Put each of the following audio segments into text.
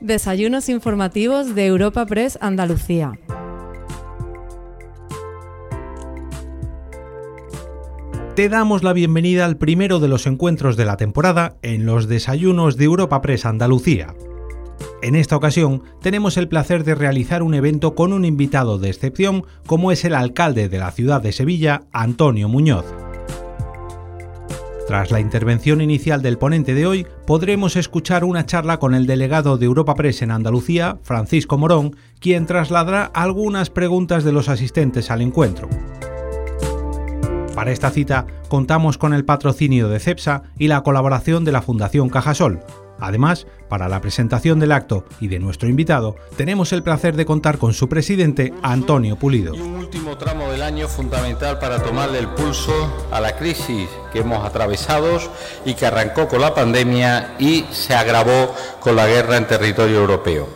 Desayunos informativos de Europa Press Andalucía. Te damos la bienvenida al primero de los encuentros de la temporada en los desayunos de Europa Press Andalucía. En esta ocasión tenemos el placer de realizar un evento con un invitado de excepción como es el alcalde de la ciudad de Sevilla, Antonio Muñoz. Tras la intervención inicial del ponente de hoy, podremos escuchar una charla con el delegado de Europa Press en Andalucía, Francisco Morón, quien trasladará algunas preguntas de los asistentes al encuentro. Para esta cita contamos con el patrocinio de CEPSA y la colaboración de la Fundación Cajasol, Además, para la presentación del acto y de nuestro invitado, tenemos el placer de contar con su presidente, Antonio Pulido. Un último tramo del año fundamental para tomarle el pulso a la crisis que hemos atravesado y que arrancó con la pandemia y se agravó con la guerra en territorio europeo.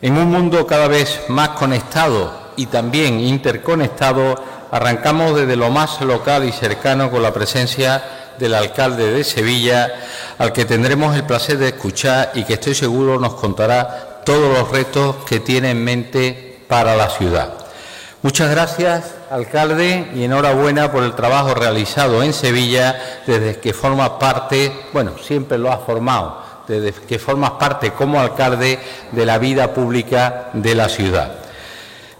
En un mundo cada vez más conectado y también interconectado, arrancamos desde lo más local y cercano con la presencia del alcalde de Sevilla, al que tendremos el placer de escuchar y que estoy seguro nos contará todos los retos que tiene en mente para la ciudad. Muchas gracias, alcalde, y enhorabuena por el trabajo realizado en Sevilla desde que formas parte, bueno, siempre lo has formado, desde que formas parte como alcalde de la vida pública de la ciudad.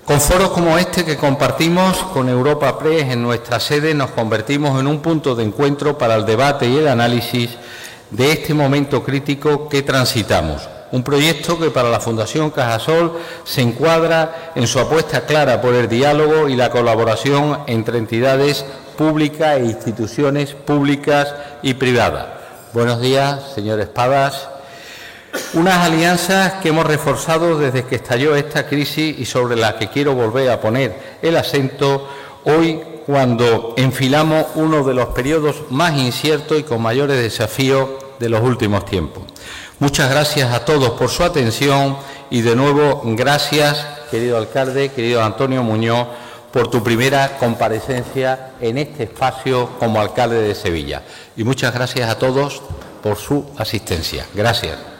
Con foros como este que compartimos con Europa Press en nuestra sede nos convertimos en un punto de encuentro para el debate y el análisis de este momento crítico que transitamos. Un proyecto que para la Fundación Cajasol se encuadra en su apuesta clara por el diálogo y la colaboración entre entidades públicas e instituciones públicas y privadas. Buenos días, señor Espadas. Unas alianzas que hemos reforzado desde que estalló esta crisis y sobre las que quiero volver a poner el acento hoy cuando enfilamos uno de los periodos más inciertos y con mayores desafíos de los últimos tiempos. Muchas gracias a todos por su atención y de nuevo gracias, querido alcalde, querido Antonio Muñoz, por tu primera comparecencia en este espacio como alcalde de Sevilla. Y muchas gracias a todos por su asistencia. Gracias.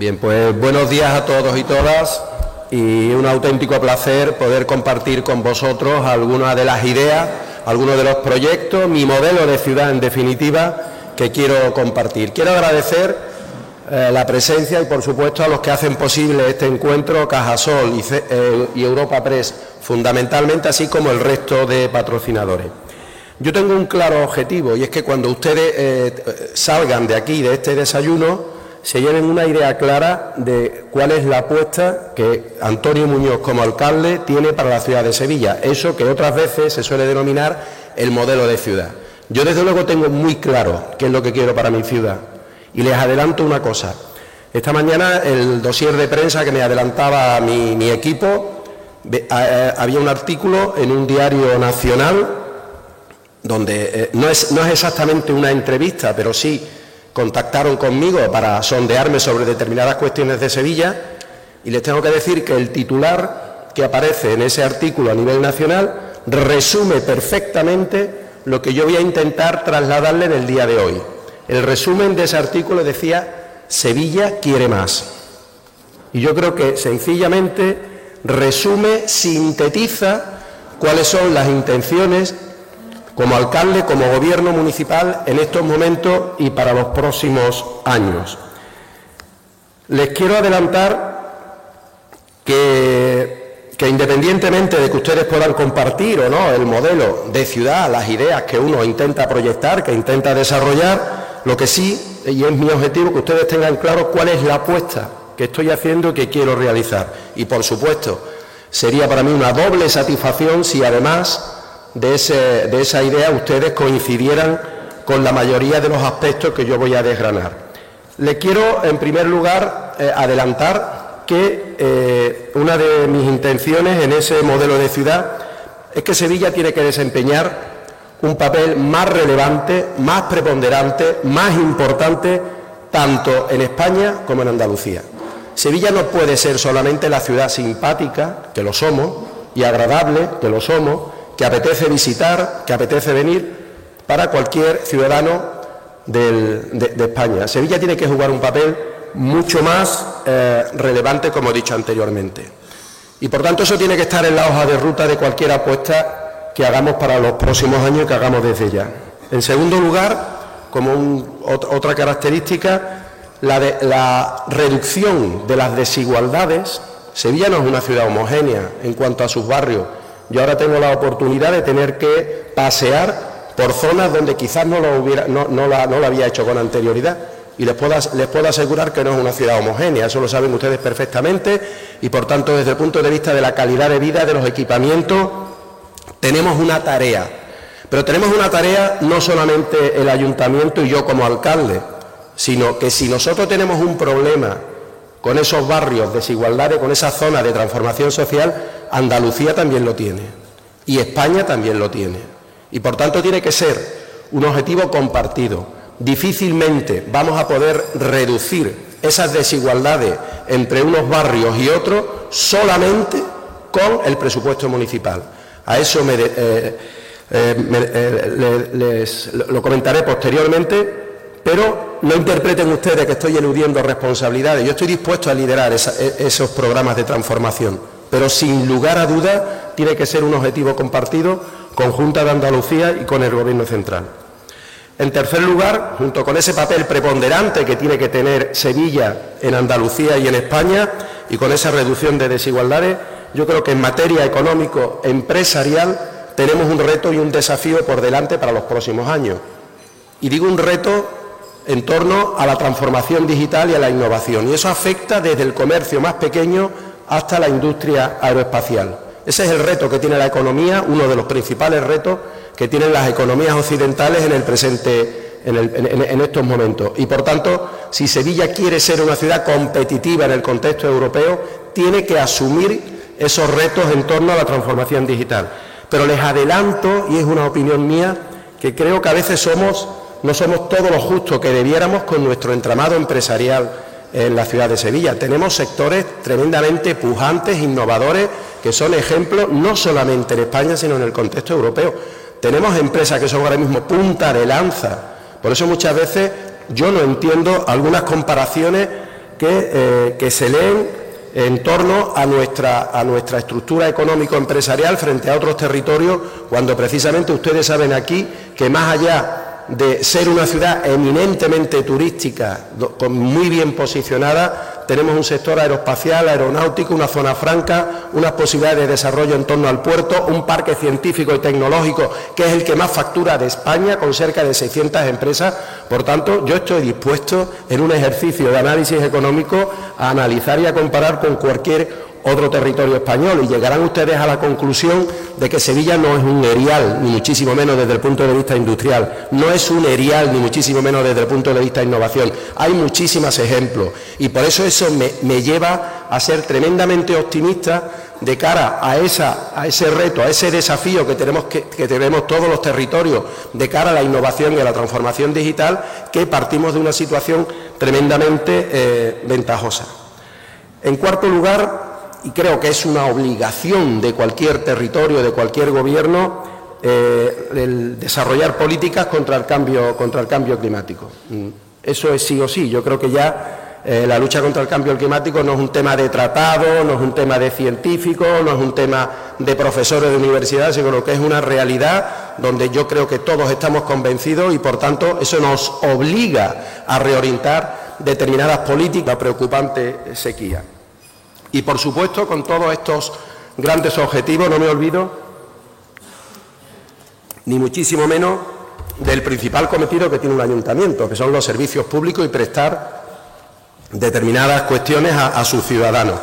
Bien, pues buenos días a todos y todas y un auténtico placer poder compartir con vosotros algunas de las ideas, algunos de los proyectos, mi modelo de ciudad en definitiva que quiero compartir. Quiero agradecer eh, la presencia y por supuesto a los que hacen posible este encuentro, Cajasol y, eh, y Europa Press fundamentalmente, así como el resto de patrocinadores. Yo tengo un claro objetivo y es que cuando ustedes eh, salgan de aquí, de este desayuno, se lleven una idea clara de cuál es la apuesta que Antonio Muñoz como alcalde tiene para la ciudad de Sevilla, eso que otras veces se suele denominar el modelo de ciudad. Yo desde luego tengo muy claro qué es lo que quiero para mi ciudad y les adelanto una cosa. Esta mañana el dossier de prensa que me adelantaba mi, equipo, había un artículo en un diario nacional donde eh, no, es, no es exactamente una entrevista, pero sí contactaron conmigo para sondearme sobre determinadas cuestiones de Sevilla y les tengo que decir que el titular que aparece en ese artículo a nivel nacional resume perfectamente lo que yo voy a intentar trasladarle en el día de hoy. El resumen de ese artículo decía, Sevilla quiere más. Y yo creo que sencillamente resume, sintetiza cuáles son las intenciones como alcalde, como gobierno municipal en estos momentos y para los próximos años. Les quiero adelantar que, independientemente de que ustedes puedan compartir o no el modelo de ciudad, las ideas que uno intenta proyectar, que intenta desarrollar, lo que sí, y es mi objetivo, que ustedes tengan claro cuál es la apuesta que estoy haciendo y que quiero realizar. Y por supuesto, sería para mí una doble satisfacción si además de, esa idea ustedes coincidieran con la mayoría de los aspectos que yo voy a desgranar. Le quiero, en primer lugar, eh, adelantar que eh, una de mis intenciones en ese modelo de ciudad es que Sevilla tiene que desempeñar un papel más relevante, más preponderante, más importante, tanto en España como en Andalucía. Sevilla no puede ser solamente la ciudad simpática, que lo somos, y agradable, que lo somos, que apetece visitar, que apetece venir para cualquier ciudadano de, España. Sevilla tiene que jugar un papel mucho más eh, relevante, como he dicho anteriormente. Y por tanto eso tiene que estar en la hoja de ruta de cualquier apuesta que hagamos para los próximos años que hagamos desde ya. En segundo lugar, como otra característica, la, de, la reducción de las desigualdades. Sevilla no es una ciudad homogénea en cuanto a sus barrios. Yo ahora tengo la oportunidad de tener que pasear por zonas donde quizás no lo, hubiera, no, lo había hecho con anterioridad. Y les puedo, les puedo asegurar que no es una ciudad homogénea, eso lo saben ustedes perfectamente, y por tanto, desde el punto de vista de la calidad de vida, de los equipamientos, tenemos una tarea. Pero tenemos una tarea no solamente el ayuntamiento y yo como alcalde, sino que si nosotros tenemos un problema con esos barrios, desigualdades, con esa zona de transformación social, Andalucía también lo tiene y España también lo tiene. Y por tanto tiene que ser un objetivo compartido. Difícilmente vamos a poder reducir esas desigualdades entre unos barrios y otros solamente con el presupuesto municipal. A eso me, eh, eh, eh, les, lo comentaré posteriormente, pero no interpreten ustedes que estoy eludiendo responsabilidades. Yo estoy dispuesto a liderar e, esos programas de transformación, pero sin lugar a duda tiene que ser un objetivo compartido conjunta de Andalucía y con el Gobierno central. En tercer lugar, junto con ese papel preponderante que tiene que tener Sevilla en Andalucía y en España, y con esa reducción de desigualdades, yo creo que en materia económico-empresarial tenemos un reto y un desafío por delante para los próximos años. Y digo un reto en torno a la transformación digital y a la innovación, y eso afecta desde el comercio más pequeño hasta la industria aeroespacial. Ese es el reto que tiene la economía, uno de los principales retos que tienen las economías occidentales en el presente, en, estos momentos. Y por tanto, si Sevilla quiere ser una ciudad competitiva en el contexto europeo, tiene que asumir esos retos en torno a la transformación digital. Pero les adelanto, y es una opinión mía, que creo que a veces somos, no somos todo lo justo que debiéramos con nuestro entramado empresarial en la ciudad de Sevilla. Tenemos sectores tremendamente pujantes, innovadores, que son ejemplos no solamente en España, sino en el contexto europeo. Tenemos empresas que son ahora mismo punta de lanza. Por eso muchas veces yo no entiendo algunas comparaciones que, eh, se leen en torno a nuestra, a nuestra estructura económico-empresarial frente a otros territorios, cuando precisamente ustedes saben aquí que más allá de ser una ciudad eminentemente turística, muy bien posicionada, tenemos un sector aeroespacial, aeronáutico, una zona franca, unas posibilidades de desarrollo en torno al puerto, un parque científico y tecnológico que es el que más factura de España, con cerca de 600 empresas. Por tanto, yo estoy dispuesto en un ejercicio de análisis económico a analizar y a comparar con cualquier otro territorio español y llegarán ustedes a la conclusión de que Sevilla no es un erial, ni muchísimo menos desde el punto de vista industrial, no es un erial, ni muchísimo menos desde el punto de vista de innovación. Hay muchísimos ejemplos y por eso eso me, lleva a ser tremendamente optimista de cara a, esa, a ese reto, a ese desafío que tenemos, que, tenemos todos los territorios de cara a la innovación y a la transformación digital, que partimos de una situación tremendamente eh, ventajosa. En cuarto lugar, y creo que es una obligación de cualquier territorio, de cualquier gobierno, eh, el desarrollar políticas contra el cambio, contra el cambio climático. Mm, eso es sí o sí. Yo creo que ya eh, la lucha contra el cambio climático no es un tema de tratado, no es un tema de científicos, no es un tema de profesores de universidad, sino que es una realidad donde yo creo que todos estamos convencidos y, por tanto, eso nos obliga a reorientar determinadas políticas. La preocupante sequía. Y por supuesto, con todos estos grandes objetivos, no me olvido, ni muchísimo menos del principal cometido que tiene un ayuntamiento, que son los servicios públicos y prestar determinadas cuestiones a, sus ciudadanos.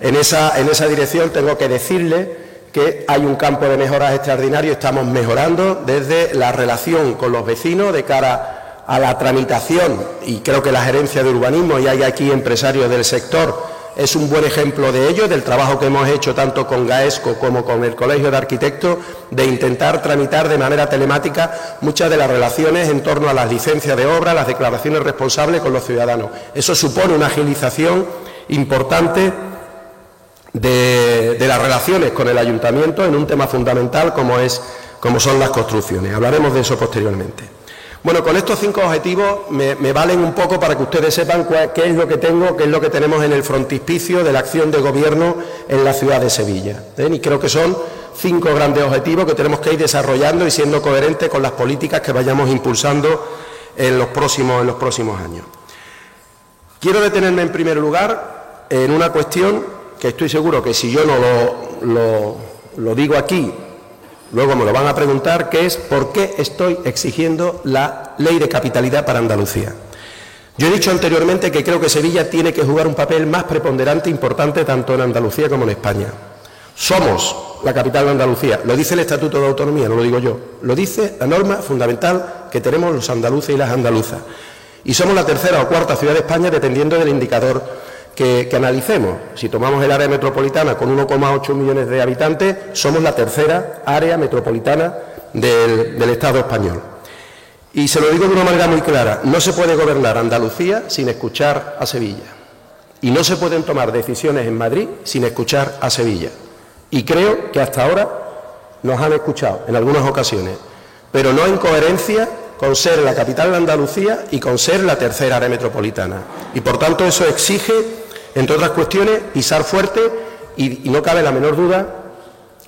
En esa, en esa dirección tengo que decirle que hay un campo de mejoras extraordinario, estamos mejorando desde la relación con los vecinos de cara a la tramitación, y creo que la gerencia de urbanismo, y hay aquí empresarios del sector, es un buen ejemplo de ello, del trabajo que hemos hecho tanto con GAESCO como con el Colegio de Arquitectos, de intentar tramitar de manera telemática muchas de las relaciones en torno a las licencias de obra, las declaraciones responsables con los ciudadanos. Eso supone una agilización importante de, las relaciones con el ayuntamiento en un tema fundamental como, es, como son las construcciones. Hablaremos de eso posteriormente. Bueno, con estos cinco objetivos me, valen un poco para que ustedes sepan qué es lo que tengo, qué es lo que tenemos en el frontispicio de la acción de gobierno en la ciudad de Sevilla. ¿eh? Y creo que son cinco grandes objetivos que tenemos que ir desarrollando y siendo coherentes con las políticas que vayamos impulsando en los próximos, años. Quiero detenerme en primer lugar en una cuestión que estoy seguro que si yo no lo, digo aquí, luego me lo van a preguntar, que es por qué estoy exigiendo la ley de capitalidad para Andalucía. Yo he dicho anteriormente que creo que Sevilla tiene que jugar un papel más preponderante e importante tanto en Andalucía como en España. Somos la capital de Andalucía, lo dice el Estatuto de Autonomía, no lo digo yo, lo dice la norma fundamental que tenemos los andaluces y las andaluzas. Y somos la tercera o cuarta ciudad de España dependiendo del indicador que, analicemos. Si tomamos el área metropolitana con 1,8 millones de habitantes, somos la tercera área metropolitana del, del Estado español. Y se lo digo de una manera muy clara, no se puede gobernar Andalucía sin escuchar a Sevilla. Y no se pueden tomar decisiones en Madrid sin escuchar a Sevilla. Y creo que hasta ahora nos han escuchado en algunas ocasiones, pero no en coherencia con ser la capital de Andalucía y con ser la tercera área metropolitana. Y por tanto eso exige, entre otras cuestiones, pisar fuerte y, no cabe la menor duda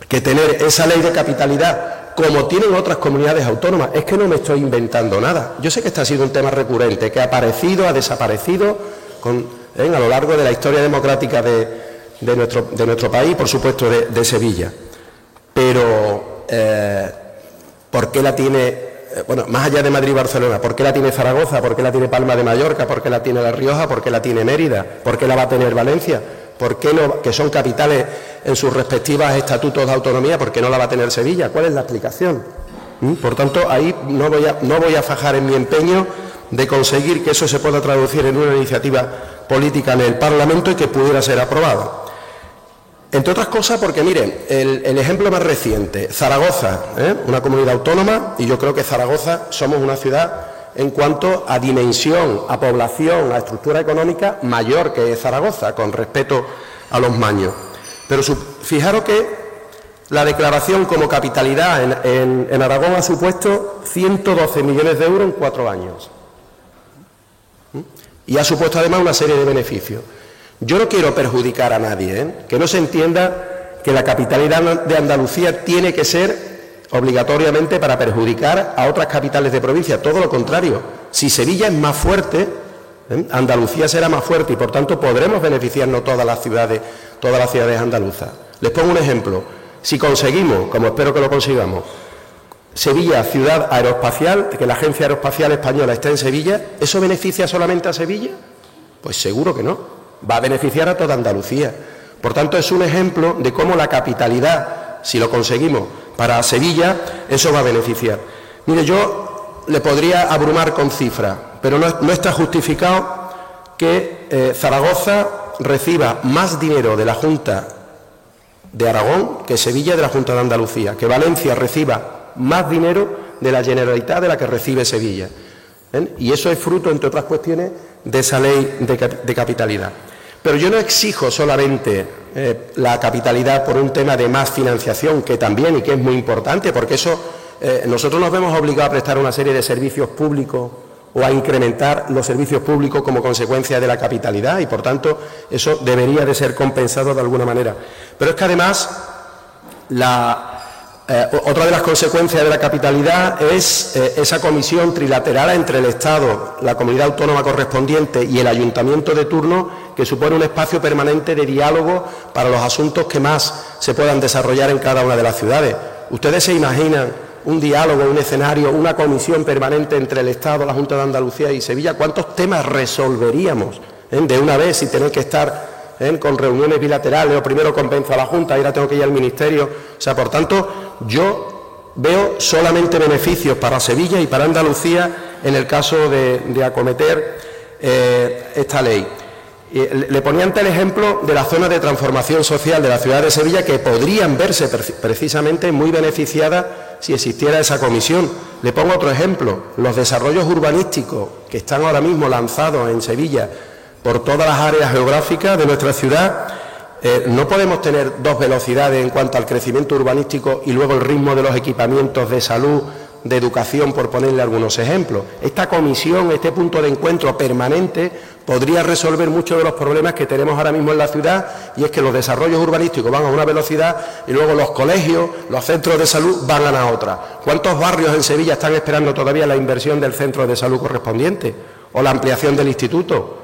que tener esa ley de capitalidad como tienen otras comunidades autónomas. Es que no me estoy inventando nada. Yo sé que este ha sido un tema recurrente, que ha aparecido, ha desaparecido ¿eh? a lo largo de la historia democrática de, nuestro, país, por supuesto de, Sevilla. Pero, eh, ¿por qué la tiene, bueno, más allá de Madrid y Barcelona, ¿por qué la tiene Zaragoza? ¿Por qué la tiene Palma de Mallorca? ¿Por qué la tiene La Rioja? ¿Por qué la tiene Mérida? ¿Por qué la va a tener Valencia? ¿Por qué no, que son capitales en sus respectivas estatutos de autonomía, por qué no la va a tener Sevilla? ¿Cuál es la explicación? ¿Mm? Por tanto, ahí no voy, a, no voy a fajar en mi empeño de conseguir que eso se pueda traducir en una iniciativa política en el Parlamento y que pudiera ser aprobada. Entre otras cosas porque, miren, el, ejemplo más reciente, Zaragoza, ¿eh? una comunidad autónoma, y yo creo que Zaragoza somos una ciudad en cuanto a dimensión, a población, a estructura económica mayor que Zaragoza, con respeto a los maños. Pero fijaros que la declaración como capitalidad en, en Aragón ha supuesto 112 millones de euros en cuatro años. ¿Mm? Y ha supuesto además una serie de beneficios. Yo no quiero perjudicar a nadie, ¿eh? que no se entienda que la capitalidad de Andalucía tiene que ser obligatoriamente para perjudicar a otras capitales de provincia, todo lo contrario. Si Sevilla es más fuerte, ¿eh? Andalucía será más fuerte y por tanto podremos beneficiarnos todas las ciudades, todas las ciudades andaluzas. Les pongo un ejemplo. Si conseguimos, como espero que lo consigamos, Sevilla, ciudad aeroespacial, que la Agencia Aeroespacial Española esté en Sevilla, ¿eso beneficia solamente a Sevilla? Pues seguro que no va a beneficiar a toda Andalucía. Por tanto, es un ejemplo de cómo la capitalidad, si lo conseguimos para Sevilla, eso va a beneficiar. Mire, yo le podría abrumar con cifras, pero no, está justificado que eh, Zaragoza reciba más dinero de la Junta de Aragón que Sevilla de la Junta de Andalucía, que Valencia reciba más dinero de la Generalitat de la que recibe Sevilla. Y eso es fruto, entre otras cuestiones, de esa ley de capitalidad. Pero yo no exijo solamente eh, la capitalidad por un tema de más financiación, que también y que es muy importante, porque eso eh, nosotros nos vemos obligados a prestar una serie de servicios públicos o a incrementar los servicios públicos como consecuencia de la capitalidad y por tanto eso debería de ser compensado de alguna manera. Pero es que además la, eh, otra de las consecuencias de la capitalidad es eh, esa comisión trilateral entre el Estado, la comunidad autónoma correspondiente y el ayuntamiento de turno, que supone un espacio permanente de diálogo para los asuntos que más se puedan desarrollar en cada una de las ciudades. ¿Ustedes se imaginan un diálogo, un escenario, una comisión permanente entre el Estado, la Junta de Andalucía y Sevilla? ¿Cuántos temas resolveríamos eh, de una vez y tener que estar ¿eh? con reuniones bilaterales, o primero convenzo a la Junta, ahora tengo que ir al Ministerio. O sea, por tanto, yo veo solamente beneficios para Sevilla y para Andalucía en el caso de, acometer eh, esta ley. Le ponía ante el ejemplo de la zona de transformación social de la ciudad de Sevilla que podrían verse precisamente muy beneficiadas si existiera esa comisión. Le pongo otro ejemplo, los desarrollos urbanísticos que están ahora mismo lanzados en Sevilla por todas las áreas geográficas de nuestra ciudad Eh, no podemos tener dos velocidades en cuanto al crecimiento urbanístico y luego el ritmo de los equipamientos de salud, de educación, por ponerle algunos ejemplos. Esta comisión, este punto de encuentro permanente, podría resolver muchos de los problemas que tenemos ahora mismo en la ciudad y es que los desarrollos urbanísticos van a una velocidad y luego los colegios, los centros de salud van a otra. ¿Cuántos barrios en Sevilla están esperando todavía la inversión del centro de salud correspondiente o la ampliación del instituto?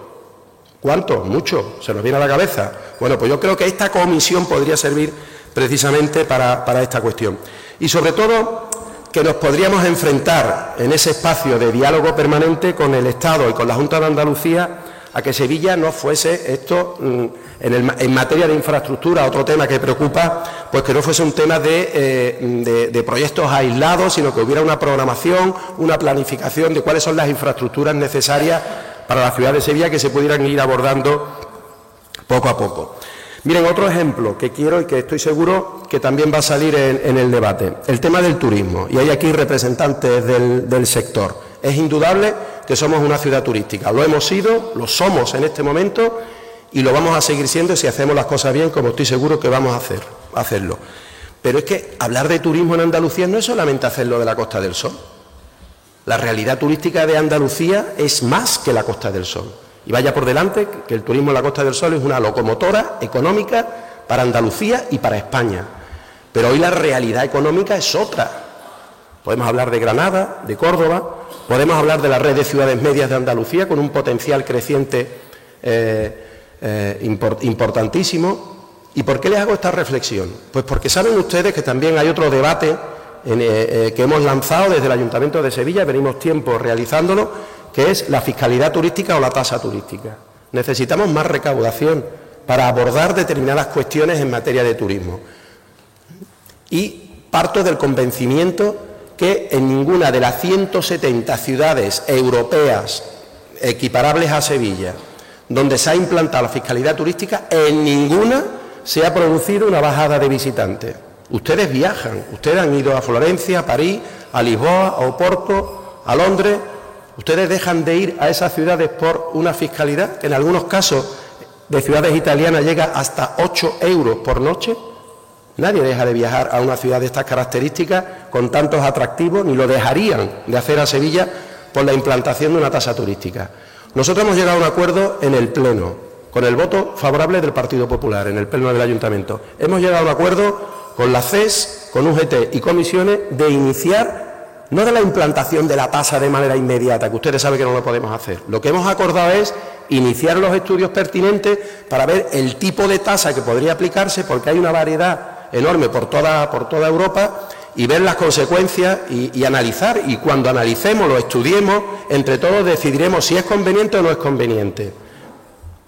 ¿Cuántos? Muchos. Se nos viene a la cabeza. Bueno, pues yo creo que esta comisión podría servir precisamente para, para esta cuestión. Y sobre todo que nos podríamos enfrentar en ese espacio de diálogo permanente con el Estado y con la Junta de Andalucía a que Sevilla no fuese esto mm, en, materia de infraestructura, otro tema que preocupa, pues que no fuese un tema eh, de, proyectos aislados, sino que hubiera una programación, una planificación de cuáles son las infraestructuras necesarias para la ciudad de Sevilla que se pudieran ir abordando poco a poco. Miren, otro ejemplo que quiero y que estoy seguro que también va a salir en, el debate, el tema del turismo. Y hay aquí representantes del sector. Es indudable que somos una ciudad turística. Lo hemos sido, lo somos en este momento y lo vamos a seguir siendo si hacemos las cosas bien, como estoy seguro que vamos a hacer, hacerlo. Pero es que hablar de turismo en Andalucía no es solamente hacerlo de la Costa del Sol. La realidad turística de Andalucía es más que la Costa del Sol. Y vaya por delante que el turismo en la Costa del Sol es una locomotora económica para Andalucía y para España. Pero hoy la realidad económica es otra. Podemos hablar de Granada, de Córdoba, Podemos hablar de la red de ciudades medias de Andalucía con un potencial creciente eh, eh, importantísimo. ¿Y por qué les hago esta reflexión? Pues porque saben ustedes que también hay otro debate eh, que hemos lanzado desde el Ayuntamiento de Sevilla, venimos tiempo realizándolo, que es la fiscalidad turística o la tasa turística. Necesitamos más recaudación para abordar determinadas cuestiones en materia de turismo. Y parto del convencimiento que en ninguna de las 170 ciudades europeas equiparables a Sevilla, donde se ha implantado la fiscalidad turística, en ninguna se ha producido una bajada de visitantes. Ustedes viajan, ustedes han ido a Florencia, a París, a Lisboa, a Oporto, a Londres. Ustedes dejan de ir a esas ciudades por una fiscalidad que en algunos casos de ciudades italianas llega hasta 8 euros por noche. Nadie deja de viajar a una ciudad de estas características con tantos atractivos, ni lo dejarían de hacer a Sevilla por la implantación de una tasa turística. Nosotros hemos llegado a un acuerdo en el Pleno, con el voto favorable del Partido Popular, en el Pleno del Ayuntamiento. Hemos llegado a un acuerdo con la CES, con UGT y comisiones de iniciar, no de la implantación de la tasa de manera inmediata, que ustedes saben que no lo podemos hacer. Lo que hemos acordado es iniciar los estudios pertinentes para ver el tipo de tasa que podría aplicarse, porque hay una variedad enorme por toda, por toda Europa y ver las consecuencias y, analizar. Y cuando analicemos, lo estudiemos, entre todos decidiremos si es conveniente o no es conveniente.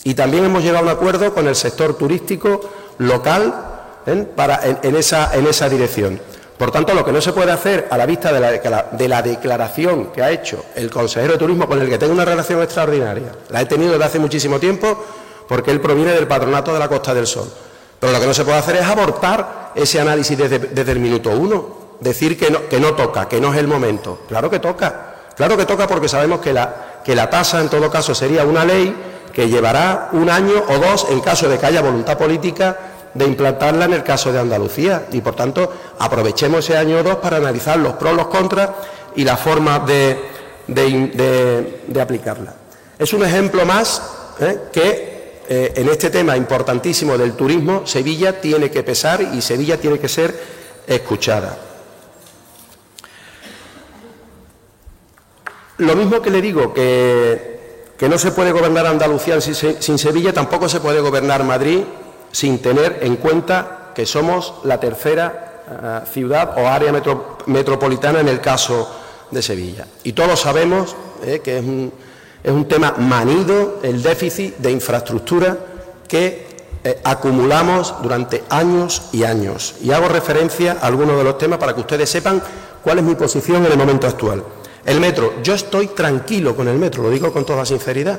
Y también hemos llegado a un acuerdo con el sector turístico local ¿eh? para, en, esa, en esa dirección. Por tanto, lo que no se puede hacer a la vista de la, de la, declaración que ha hecho el consejero de Turismo, con el que tengo una relación extraordinaria, la he tenido desde hace muchísimo tiempo, porque él proviene del patronato de la Costa del Sol. Pero lo que no se puede hacer es abortar ese análisis desde, el minuto uno, decir que no, que no toca, que no es el momento. Claro que toca, claro que toca porque sabemos que la, que la tasa en todo caso sería una ley que llevará un año o dos en caso de que haya voluntad política de implantarla en el caso de Andalucía y por tanto aprovechemos ese año o dos para analizar los pros, los contras y la forma de, de, aplicarla. Es un ejemplo más ¿eh? que eh, en este tema importantísimo del turismo, Sevilla tiene que pesar y Sevilla tiene que ser escuchada. Lo mismo que le digo que, no se puede gobernar Andalucía sin, Sevilla, tampoco se puede gobernar Madrid sin tener en cuenta que somos la tercera eh, ciudad o área metropolitana en el caso de Sevilla. Y todos sabemos eh, que es un es un tema manido el déficit de infraestructura que eh, acumulamos durante años y años. Y hago referencia a algunos de los temas para que ustedes sepan cuál es mi posición en el momento actual. El metro, yo estoy tranquilo con el metro, lo digo con toda sinceridad.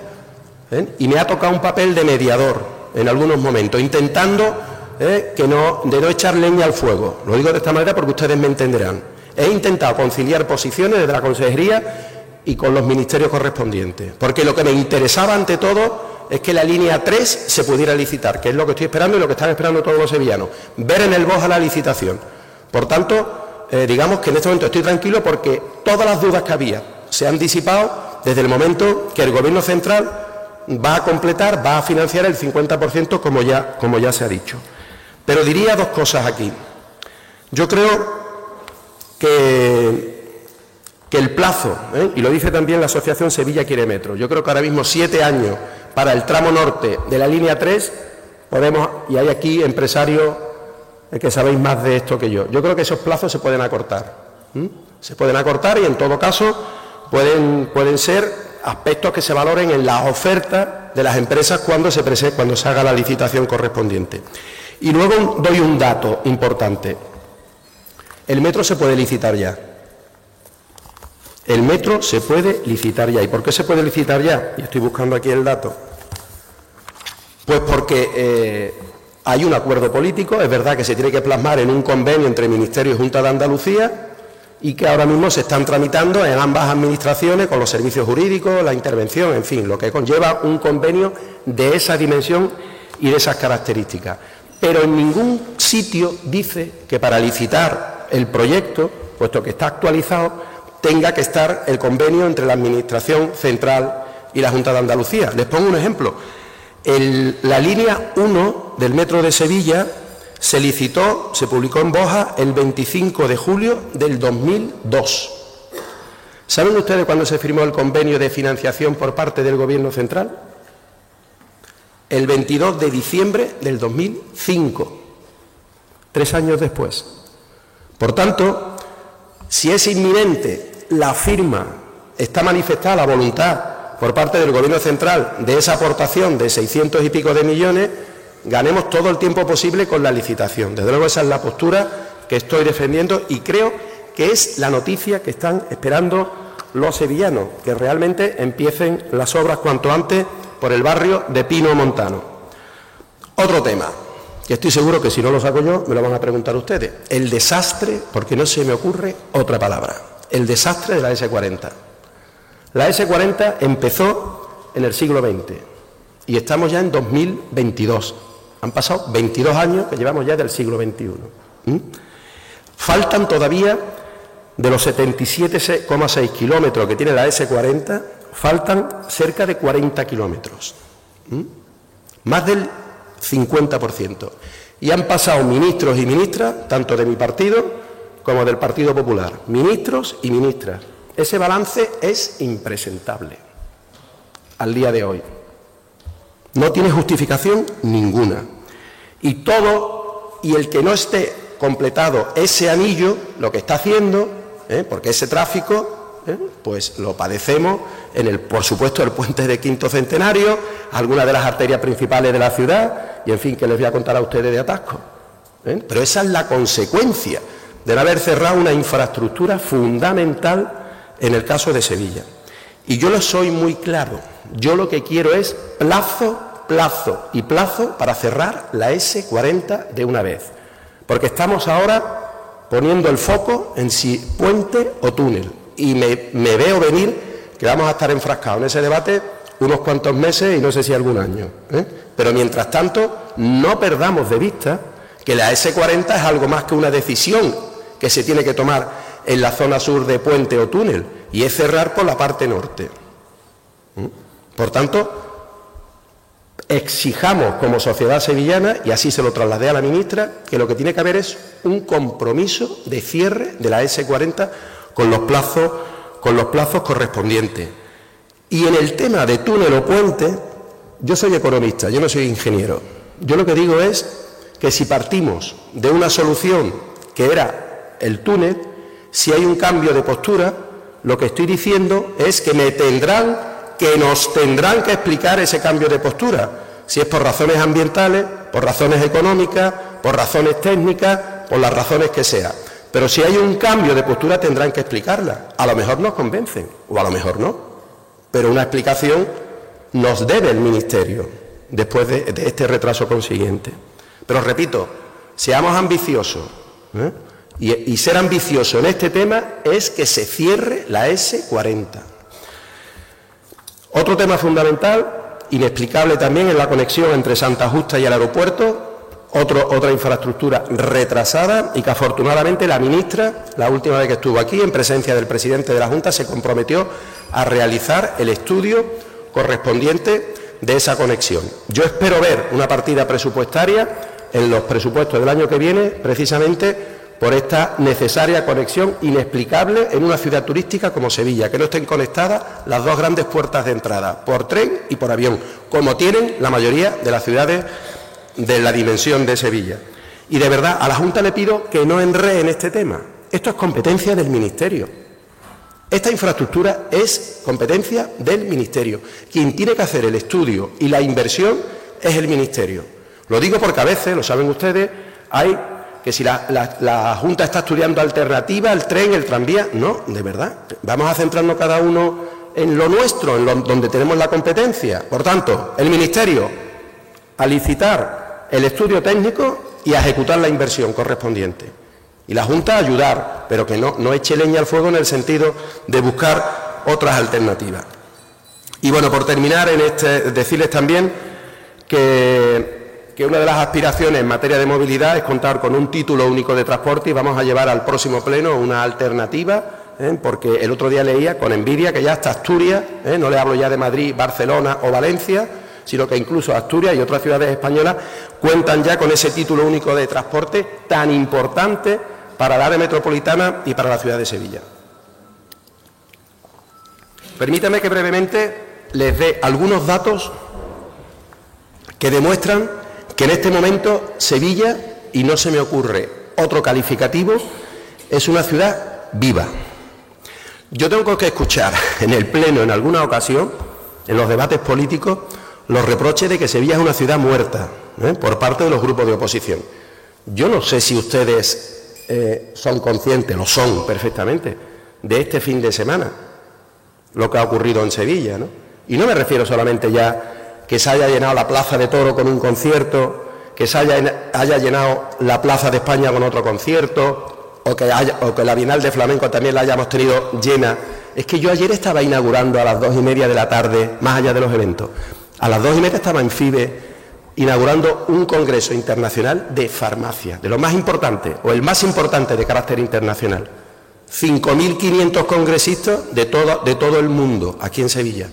Y me ha tocado un papel de mediador en algunos momentos, intentando ¿eh? que no, de no echar leña al fuego. Lo digo de esta manera porque ustedes me entenderán. He intentado conciliar posiciones desde la Consejería y con los ministerios correspondientes. Porque lo que me interesaba ante todo es que la línea 3 se pudiera licitar, que es lo que estoy esperando y lo que están esperando todos los sevillanos, ver en el BOS la licitación. Por tanto, eh, digamos que en este momento estoy tranquilo porque todas las dudas que había se han disipado desde el momento que el Gobierno central va a completar, va a financiar el 50% como ya, como ya se ha dicho. Pero diría dos cosas aquí. Yo creo que, que el plazo, ¿eh? y lo dice también la Asociación Sevilla Quiere Metro, yo creo que ahora mismo siete años para el tramo norte de la línea 3, podemos, y hay aquí empresarios eh, que sabéis más de esto que yo, yo creo que esos plazos se pueden acortar. Se pueden acortar y en todo caso pueden, pueden ser aspectos que se valoren en las ofertas de las empresas cuando se, cuando se haga la licitación correspondiente. Y luego doy un dato importante. El metro se puede licitar ya. El metro se puede licitar ya. ¿Y por qué se puede licitar ya? Y estoy buscando aquí el dato. Pues porque eh, hay un acuerdo político, es verdad que se tiene que plasmar en un convenio entre Ministerio y Junta de Andalucía y que ahora mismo se están tramitando en ambas administraciones con los servicios jurídicos, la intervención, en fin, lo que conlleva un convenio de esa dimensión y de esas características. Pero en ningún sitio dice que para licitar el proyecto, puesto que está actualizado, tenga que estar el convenio entre la Administración Central y la Junta de Andalucía. Les pongo un ejemplo. la línea 1 del Metro de Sevilla se licitó, se publicó en Boja el 25 de julio del 2002. ¿Saben ustedes cuándo se firmó el convenio de financiación por parte del Gobierno central? El 22 de diciembre del 2005, tres años después. Por tanto, si es inminente la firma, está manifestada la voluntad por parte del Gobierno central de esa aportación de 600 y pico de millones, ganemos todo el tiempo posible con la licitación. Desde luego esa es la postura que estoy defendiendo y creo que es la noticia que están esperando los sevillanos, que realmente empiecen las obras cuanto antes por el barrio de Pino Montano. Otro tema, que estoy seguro que si no lo saco yo, me lo van a preguntar ustedes. El desastre, porque no se me ocurre otra palabra, el desastre de la S40. La S40 empezó en el siglo XX y estamos ya en 2022. Han pasado 22 años que llevamos ya del siglo XXI. Faltan todavía, de los 77,6 kilómetros que tiene la S40, faltan cerca de 40 kilómetros. Más del 50%. Y han pasado ministros y ministras, tanto de mi partido como del Partido Popular, ministros y ministras. Ese balance es impresentable al día de hoy. No tiene justificación ninguna. Y todo, y el que no esté completado ese anillo, lo que está haciendo, ¿eh? porque ese tráfico ¿eh? pues lo padecemos en el, por supuesto, el puente de quinto centenario, algunas de las arterias principales de la ciudad, y en fin, que les voy a contar a ustedes de atasco. ¿eh? Pero esa es la consecuencia de haber cerrado una infraestructura fundamental en el caso de Sevilla. Y yo lo soy muy claro, yo lo que quiero es plazo, plazo y plazo para cerrar la S40 de una vez. Porque estamos ahora poniendo el foco en si puente o túnel y me, veo venir que vamos a estar enfrascados en ese debate unos cuantos meses y no sé si algún año. ¿eh? Pero mientras tanto, no perdamos de vista que la S40 es algo más que una decisión que se tiene que tomar en la zona sur de puente o túnel, y es cerrar por la parte norte. Por tanto, exijamos como sociedad sevillana, y así se lo trasladé a la ministra, que lo que tiene que haber es un compromiso de cierre de la S40 con los plazos, con los plazos correspondientes. Y en el tema de túnel o puente, yo soy economista, yo no soy ingeniero. Yo lo que digo es que si partimos de una solución que era el túnel, si hay un cambio de postura, lo que estoy diciendo es que me tendrán, que nos tendrán que explicar ese cambio de postura, si es por razones ambientales, por razones económicas, por razones técnicas, por las razones que sea. Pero si hay un cambio de postura tendrán que explicarla. A lo mejor nos convencen o a lo mejor no. Pero una explicación nos debe el Ministerio después de, este retraso consiguiente. Pero repito, seamos ambiciosos. ¿eh? Y, y ser ambicioso en este tema es que se cierre la S40. Otro tema fundamental, inexplicable también en la conexión entre Santa Justa y el aeropuerto, otra infraestructura retrasada y que afortunadamente la ministra, la última vez que estuvo aquí, en presencia del presidente de la Junta, se comprometió a realizar el estudio correspondiente de esa conexión. Yo espero ver una partida presupuestaria en los presupuestos del año que viene, precisamente por esta necesaria conexión inexplicable en una ciudad turística como Sevilla, que no estén conectadas las dos grandes puertas de entrada, por tren y por avión, como tienen la mayoría de las ciudades de la dimensión de Sevilla. Y de verdad, a la Junta le pido que no enree en este tema. Esto es competencia del Ministerio. Esta infraestructura es competencia del Ministerio. Quien tiene que hacer el estudio y la inversión es el Ministerio. Lo digo porque a veces, lo saben ustedes, hay que si la, Junta está estudiando alternativa, el tren, el tranvía, no, de verdad. Vamos a centrarnos cada uno en lo nuestro, en donde tenemos la competencia. Por tanto, el Ministerio, a licitar el estudio técnico y a ejecutar la inversión correspondiente. Y la Junta a ayudar, pero que no, no eche leña al fuego en el sentido de buscar otras alternativas. Y bueno, por terminar, en este, decirles también que que una de las aspiraciones en materia de movilidad es contar con un título único de transporte y vamos a llevar al próximo pleno una alternativa, ¿eh? porque el otro día leía con envidia que ya hasta Asturias, ¿eh? no le hablo ya de Madrid, Barcelona o Valencia, sino que incluso Asturias y otras ciudades españolas cuentan ya con ese título único de transporte tan importante para la área metropolitana y para la ciudad de Sevilla. Permítame que brevemente les dé algunos datos que demuestran que en este momento Sevilla, y no se me ocurre otro calificativo, es una ciudad viva. Yo tengo que escuchar en el Pleno en alguna ocasión, en los debates políticos, los reproches de que Sevilla es una ciudad muerta ¿eh? por parte de los grupos de oposición. Yo no sé si ustedes eh, son conscientes, lo son perfectamente, de este fin de semana, lo que ha ocurrido en Sevilla. ¿no? Y no me refiero solamente ya que se haya llenado la Plaza de Toro con un concierto, que se haya, llenado la Plaza de España con otro concierto, o que, o que la Bienal de Flamenco también la hayamos tenido llena. Es que yo ayer estaba inaugurando a las dos y media de la tarde, más allá de los eventos, a las dos y media estaba en FIBE inaugurando un congreso internacional de farmacia, de lo más importante, o el más importante de carácter internacional. 5.500 congresistas de todo, de todo el mundo aquí en Sevilla.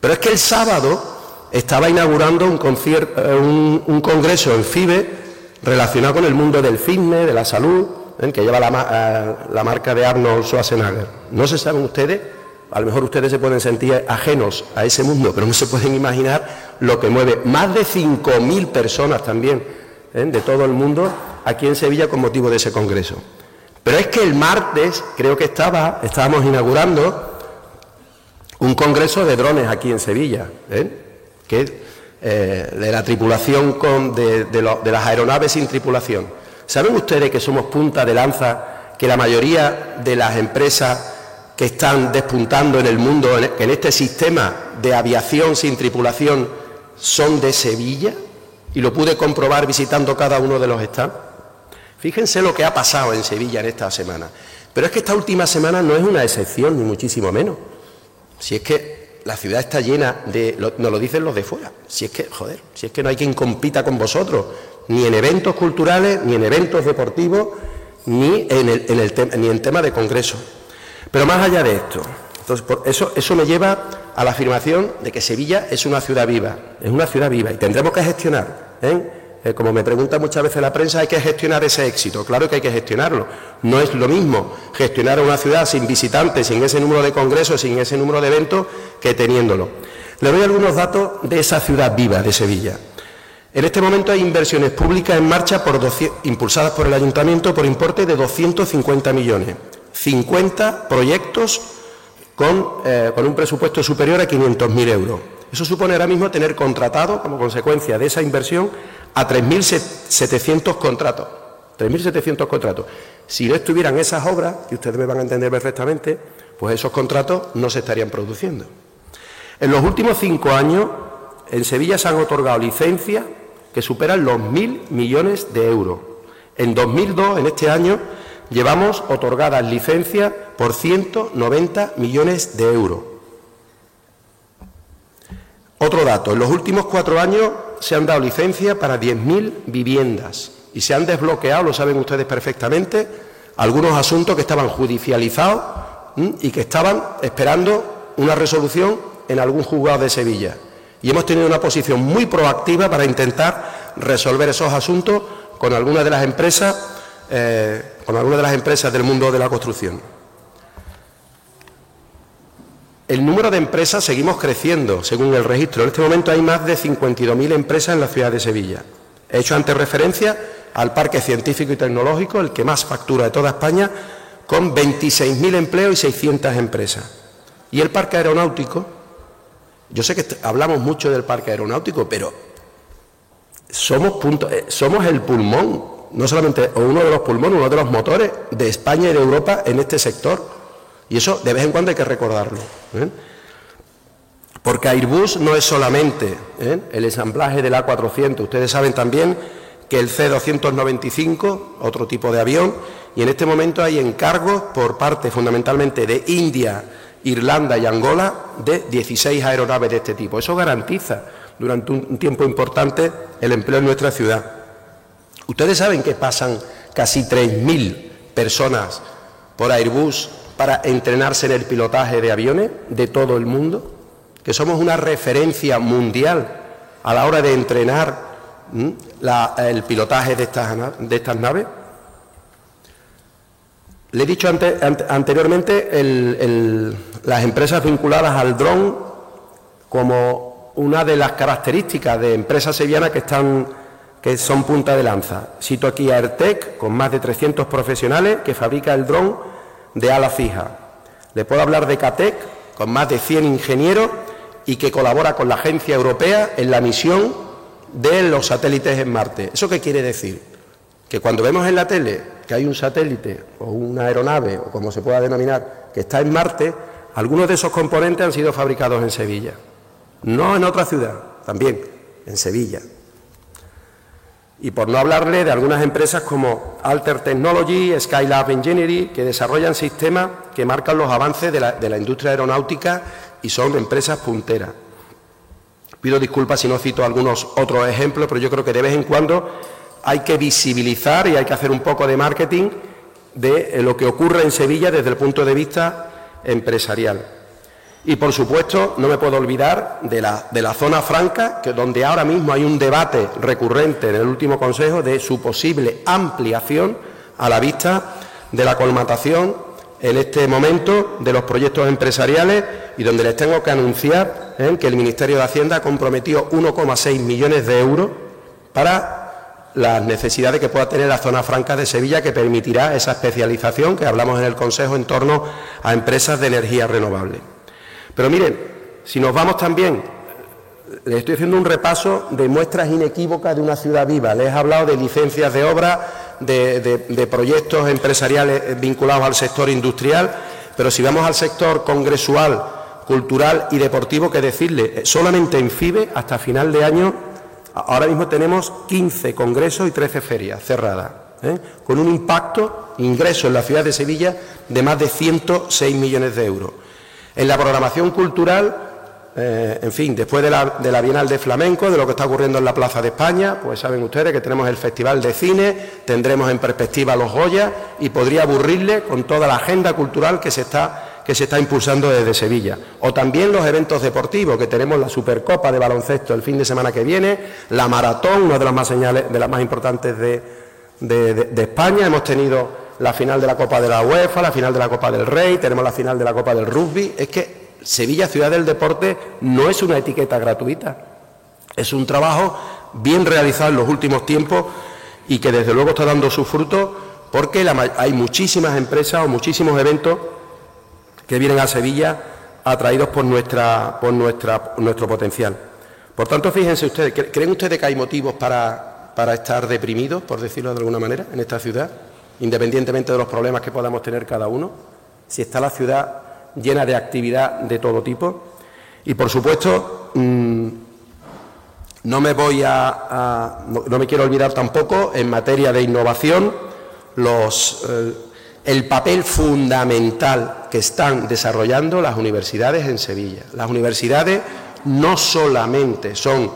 Pero es que el sábado estaba inaugurando un, eh, un, congreso en FIBE relacionado con el mundo del fitness, de la salud, ¿eh? que lleva la, la, marca de Arnold Schwarzenegger. No se saben ustedes, a lo mejor ustedes se pueden sentir ajenos a ese mundo, pero no se pueden imaginar lo que mueve más de 5.000 personas también ¿eh? de todo el mundo aquí en Sevilla con motivo de ese congreso. Pero es que el martes, creo que estaba, estábamos inaugurando un congreso de drones aquí en Sevilla. ¿eh? Que eh, de la tripulación con, de, las aeronaves sin tripulación. ¿Saben ustedes que somos punta de lanza, que la mayoría de las empresas que están despuntando en el mundo, en este sistema de aviación sin tripulación, son de Sevilla? Y lo pude comprobar visitando cada uno de los stands. Fíjense lo que ha pasado en Sevilla en esta semana. Pero es que esta última semana no es una excepción, ni muchísimo menos. Si es que la ciudad está llena de, nos lo dicen los de fuera, si es que, joder, si es que no hay quien compita con vosotros, ni en eventos culturales, ni en eventos deportivos, ni en, el, en el ni en tema de congreso. Pero más allá de esto, entonces, eso, eso me lleva a la afirmación de que Sevilla es una ciudad viva, es una ciudad viva y tendremos que gestionar. ¿eh? Eh, como me pregunta muchas veces la prensa, hay que gestionar ese éxito. Claro que hay que gestionarlo. No es lo mismo gestionar una ciudad sin visitantes, sin ese número de congresos, sin ese número de eventos, que teniéndolo. Le doy algunos datos de esa ciudad viva de Sevilla. En este momento hay inversiones públicas en marcha impulsadas por el ayuntamiento por importe de 250 millones. 50 proyectos con, eh, con un presupuesto superior a 500.000 euros. Eso supone ahora mismo tener contratado, como consecuencia de esa inversión, a 3.700 contratos. 3.700 contratos. Si no estuvieran esas obras, y ustedes me van a entender perfectamente, pues esos contratos no se estarían produciendo. En los últimos cinco años, en Sevilla se han otorgado licencias que superan los mil millones de euros. En 2002, en este año, llevamos otorgadas licencias por 190 millones de euros. Otro dato, en los últimos cuatro años se han dado licencia para 10.000 viviendas y se han desbloqueado, lo saben ustedes perfectamente, algunos asuntos que estaban judicializados y que estaban esperando una resolución en algún juzgado de Sevilla. Y hemos tenido una posición muy proactiva para intentar resolver esos asuntos con algunas de las empresas, eh, con algunas de las empresas del mundo de la construcción. El número de empresas seguimos creciendo, según el registro. En este momento hay más de 52.000 empresas en la ciudad de Sevilla. He hecho antes referencia al Parque Científico y Tecnológico, el que más factura de toda España, con 26.000 empleos y 600 empresas. Y el Parque Aeronáutico, yo sé que hablamos mucho del Parque Aeronáutico, pero somos, eh, somos el pulmón, no solamente uno de los pulmones, uno de los motores de España y de Europa en este sector. Y eso de vez en cuando hay que recordarlo. ¿eh? Porque Airbus no es solamente ¿eh? el ensamblaje del A400. Ustedes saben también que el C295, otro tipo de avión, y en este momento hay encargos por parte fundamentalmente de India, Irlanda y Angola de 16 aeronaves de este tipo. Eso garantiza durante un tiempo importante el empleo en nuestra ciudad. Ustedes saben que pasan casi 3.000 personas por Airbus para entrenarse en el pilotaje de aviones de todo el mundo, que somos una referencia mundial a la hora de entrenar el pilotaje de estas, de estas naves. Le he dicho anteriormente las empresas vinculadas al dron como una de las características de empresas sevillanas que están que son punta de lanza. Cito aquí a Airtec, con más de 300 profesionales, que fabrica el dron de ala fija. Le puedo hablar de CATEC, con más de 100 ingenieros y que colabora con la Agencia Europea en la misión de los satélites en Marte. ¿Eso qué quiere decir? Que cuando vemos en la tele que hay un satélite o una aeronave, o como se pueda denominar, que está en Marte, algunos de esos componentes han sido fabricados en Sevilla. No en otra ciudad, también en Sevilla. Y por no hablarle de algunas empresas como Alter Technology, Skylab Engineering, que desarrollan sistemas que marcan los avances de la, industria aeronáutica y son empresas punteras. Pido disculpas si no cito algunos otros ejemplos, pero yo creo que de vez en cuando hay que visibilizar y hay que hacer un poco de marketing de lo que ocurre en Sevilla desde el punto de vista empresarial. Y, por supuesto, no me puedo olvidar de la, de la zona franca, que donde ahora mismo hay un debate recurrente en el último Consejo de su posible ampliación a la vista de la colmatación en este momento de los proyectos empresariales y donde les tengo que anunciar ¿eh? que el Ministerio de Hacienda comprometió 1,6 millones de euros para las necesidades que pueda tener la zona franca de Sevilla, que permitirá esa especialización que hablamos en el Consejo en torno a empresas de energía renovable. Pero miren, si nos vamos también, les estoy haciendo un repaso de muestras inequívocas de una ciudad viva. Les he hablado de licencias de obra, de, proyectos empresariales vinculados al sector industrial, pero si vamos al sector congresual, cultural y deportivo, que decirle, solamente en FIBE, hasta final de año, ahora mismo tenemos 15 congresos y 13 ferias cerradas, ¿eh? con un impacto, ingreso en la ciudad de Sevilla, de más de 106 millones de euros. En la programación cultural, eh, en fin, después de la, de la, Bienal de Flamenco, de lo que está ocurriendo en la Plaza de España, pues saben ustedes que tenemos el Festival de Cine, tendremos en perspectiva los Goya y podría aburrirle con toda la agenda cultural que se está, que se está impulsando desde Sevilla. O también los eventos deportivos, que tenemos la Supercopa de baloncesto el fin de semana que viene, la Maratón, una de las más, señales, de las más importantes de, de España. Hemos tenido la final de la Copa de la UEFA, la final de la Copa del Rey, tenemos la final de la Copa del Rugby. Es que Sevilla, ciudad del deporte, no es una etiqueta gratuita. Es un trabajo bien realizado en los últimos tiempos y que desde luego está dando sus frutos porque hay muchísimas empresas o muchísimos eventos que vienen a Sevilla atraídos por, nuestra, por nuestra, nuestro potencial. Por tanto, fíjense ustedes, ¿creen ustedes que hay motivos para, para estar deprimidos, por decirlo de alguna manera, en esta ciudad? Independientemente de los problemas que podamos tener cada uno, si está la ciudad llena de actividad de todo tipo. Y por supuesto, mm, no me voy a, no, me quiero olvidar tampoco en materia de innovación los, eh, el papel fundamental que están desarrollando las universidades en Sevilla. Las universidades no solamente son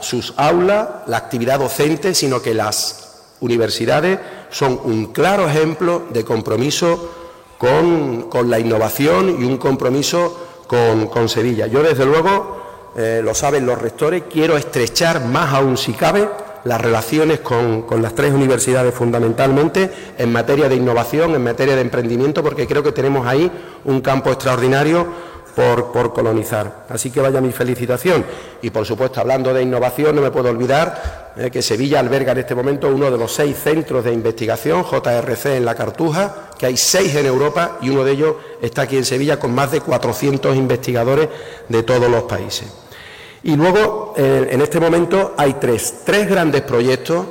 sus aulas, la actividad docente, sino que las universidades son un claro ejemplo de compromiso con, la innovación y un compromiso con, Sevilla. Yo, desde luego, eh, lo saben los rectores, quiero estrechar más aún si cabe las relaciones con, las tres universidades fundamentalmente en materia de innovación, en materia de emprendimiento, porque creo que tenemos ahí un campo extraordinario por, colonizar. Así que vaya mi felicitación. Y por supuesto, hablando de innovación, no me puedo olvidar eh, que Sevilla alberga en este momento uno de los seis centros de investigación, JRC en la Cartuja, que hay seis en Europa y uno de ellos está aquí en Sevilla con más de 400 investigadores de todos los países. Y luego, eh, en este momento, hay tres, grandes proyectos,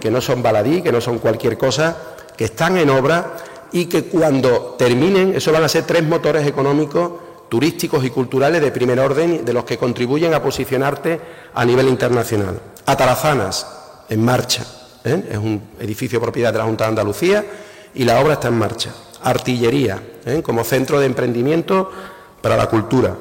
que no son baladí, que no son cualquier cosa, que están en obra y que cuando terminen, eso van a ser tres motores económicos turísticos y culturales de primer orden de los que contribuyen a posicionarte a nivel internacional. Atarazanas, en marcha, ¿eh? es un edificio propiedad de la Junta de Andalucía y la obra está en marcha. Artillería, ¿eh? como centro de emprendimiento para la cultura.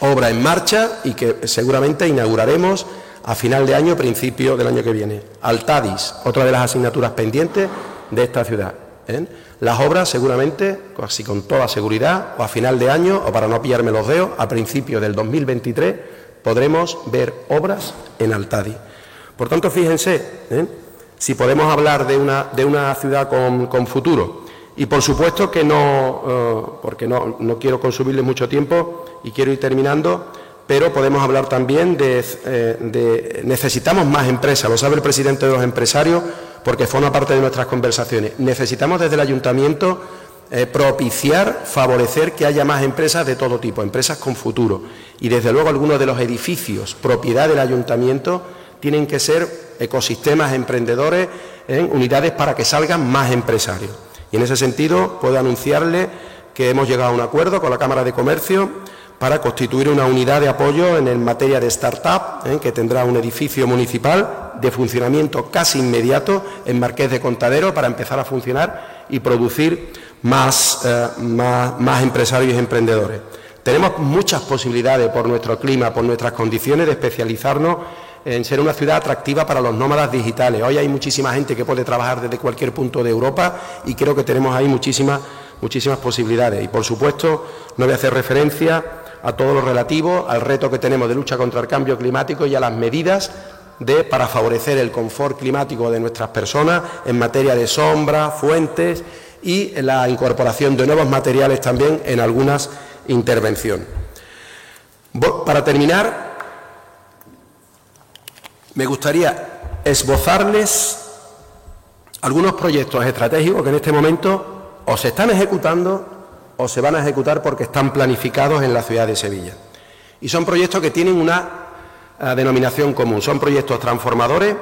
Obra en marcha y que seguramente inauguraremos a final de año, principio del año que viene. Altadis, otra de las asignaturas pendientes de esta ciudad. ¿Eh? Las obras seguramente, casi con toda seguridad, o a final de año, o para no pillarme los dedos, a principio del 2023 podremos ver obras en Altadi. Por tanto, fíjense, ¿eh? si podemos hablar de una, de una ciudad con, futuro, y por supuesto que no, eh, porque no, no, quiero consumirle mucho tiempo y quiero ir terminando, pero podemos hablar también de, de necesitamos más empresas, lo sabe el presidente de los empresarios, porque forma parte de nuestras conversaciones. Necesitamos desde el ayuntamiento eh, propiciar, favorecer que haya más empresas de todo tipo, empresas con futuro. Y desde luego algunos de los edificios, propiedad del ayuntamiento, tienen que ser ecosistemas emprendedores, en unidades para que salgan más empresarios. Y en ese sentido puedo anunciarle que hemos llegado a un acuerdo con la Cámara de Comercio para constituir una unidad de apoyo en materia de startup, ¿eh? que tendrá un edificio municipal de funcionamiento casi inmediato en Marqués de Contadero para empezar a funcionar y producir más, eh, más, más empresarios y emprendedores. Tenemos muchas posibilidades por nuestro clima, por nuestras condiciones de especializarnos en ser una ciudad atractiva para los nómadas digitales. Hoy hay muchísima gente que puede trabajar desde cualquier punto de Europa y creo que tenemos ahí muchísimas, muchísimas posibilidades. Y por supuesto, no voy a hacer referencia a todo lo relativo al reto que tenemos de lucha contra el cambio climático y a las medidas de, para favorecer el confort climático de nuestras personas en materia de sombra, fuentes y la incorporación de nuevos materiales también en algunas intervenciones. Para terminar, me gustaría esbozarles algunos proyectos estratégicos que en este momento o se están ejecutando o se van a ejecutar porque están planificados en la ciudad de Sevilla. Y son proyectos que tienen una denominación común, son proyectos transformadores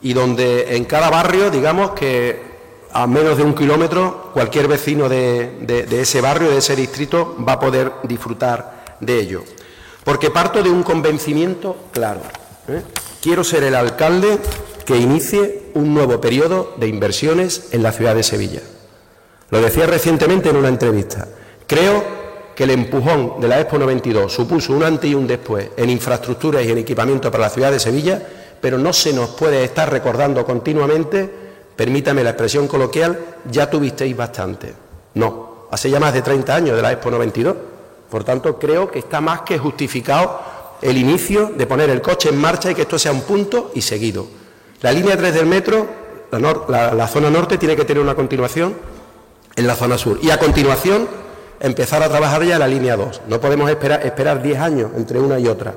y donde en cada barrio, digamos que a menos de un kilómetro, cualquier vecino de, ese barrio, de ese distrito, va a poder disfrutar de ello. Porque parto de un convencimiento claro. ¿eh? Quiero ser el alcalde que inicie un nuevo periodo de inversiones en la ciudad de Sevilla. Lo decía recientemente en una entrevista. Creo que el empujón de la Expo 92 supuso un antes y un después en infraestructuras y en equipamiento para la ciudad de Sevilla, pero no se nos puede estar recordando continuamente, permítame la expresión coloquial, ya tuvisteis bastante. No, hace ya más de 30 años de la Expo 92. Por tanto, creo que está más que justificado el inicio de poner el coche en marcha y que esto sea un punto y seguido. La línea 3 del metro, la, la zona norte, tiene que tener una continuación en la zona sur. Y a continuación empezar a trabajar ya la línea 2. No podemos esperar, esperar 10 años entre una y otra.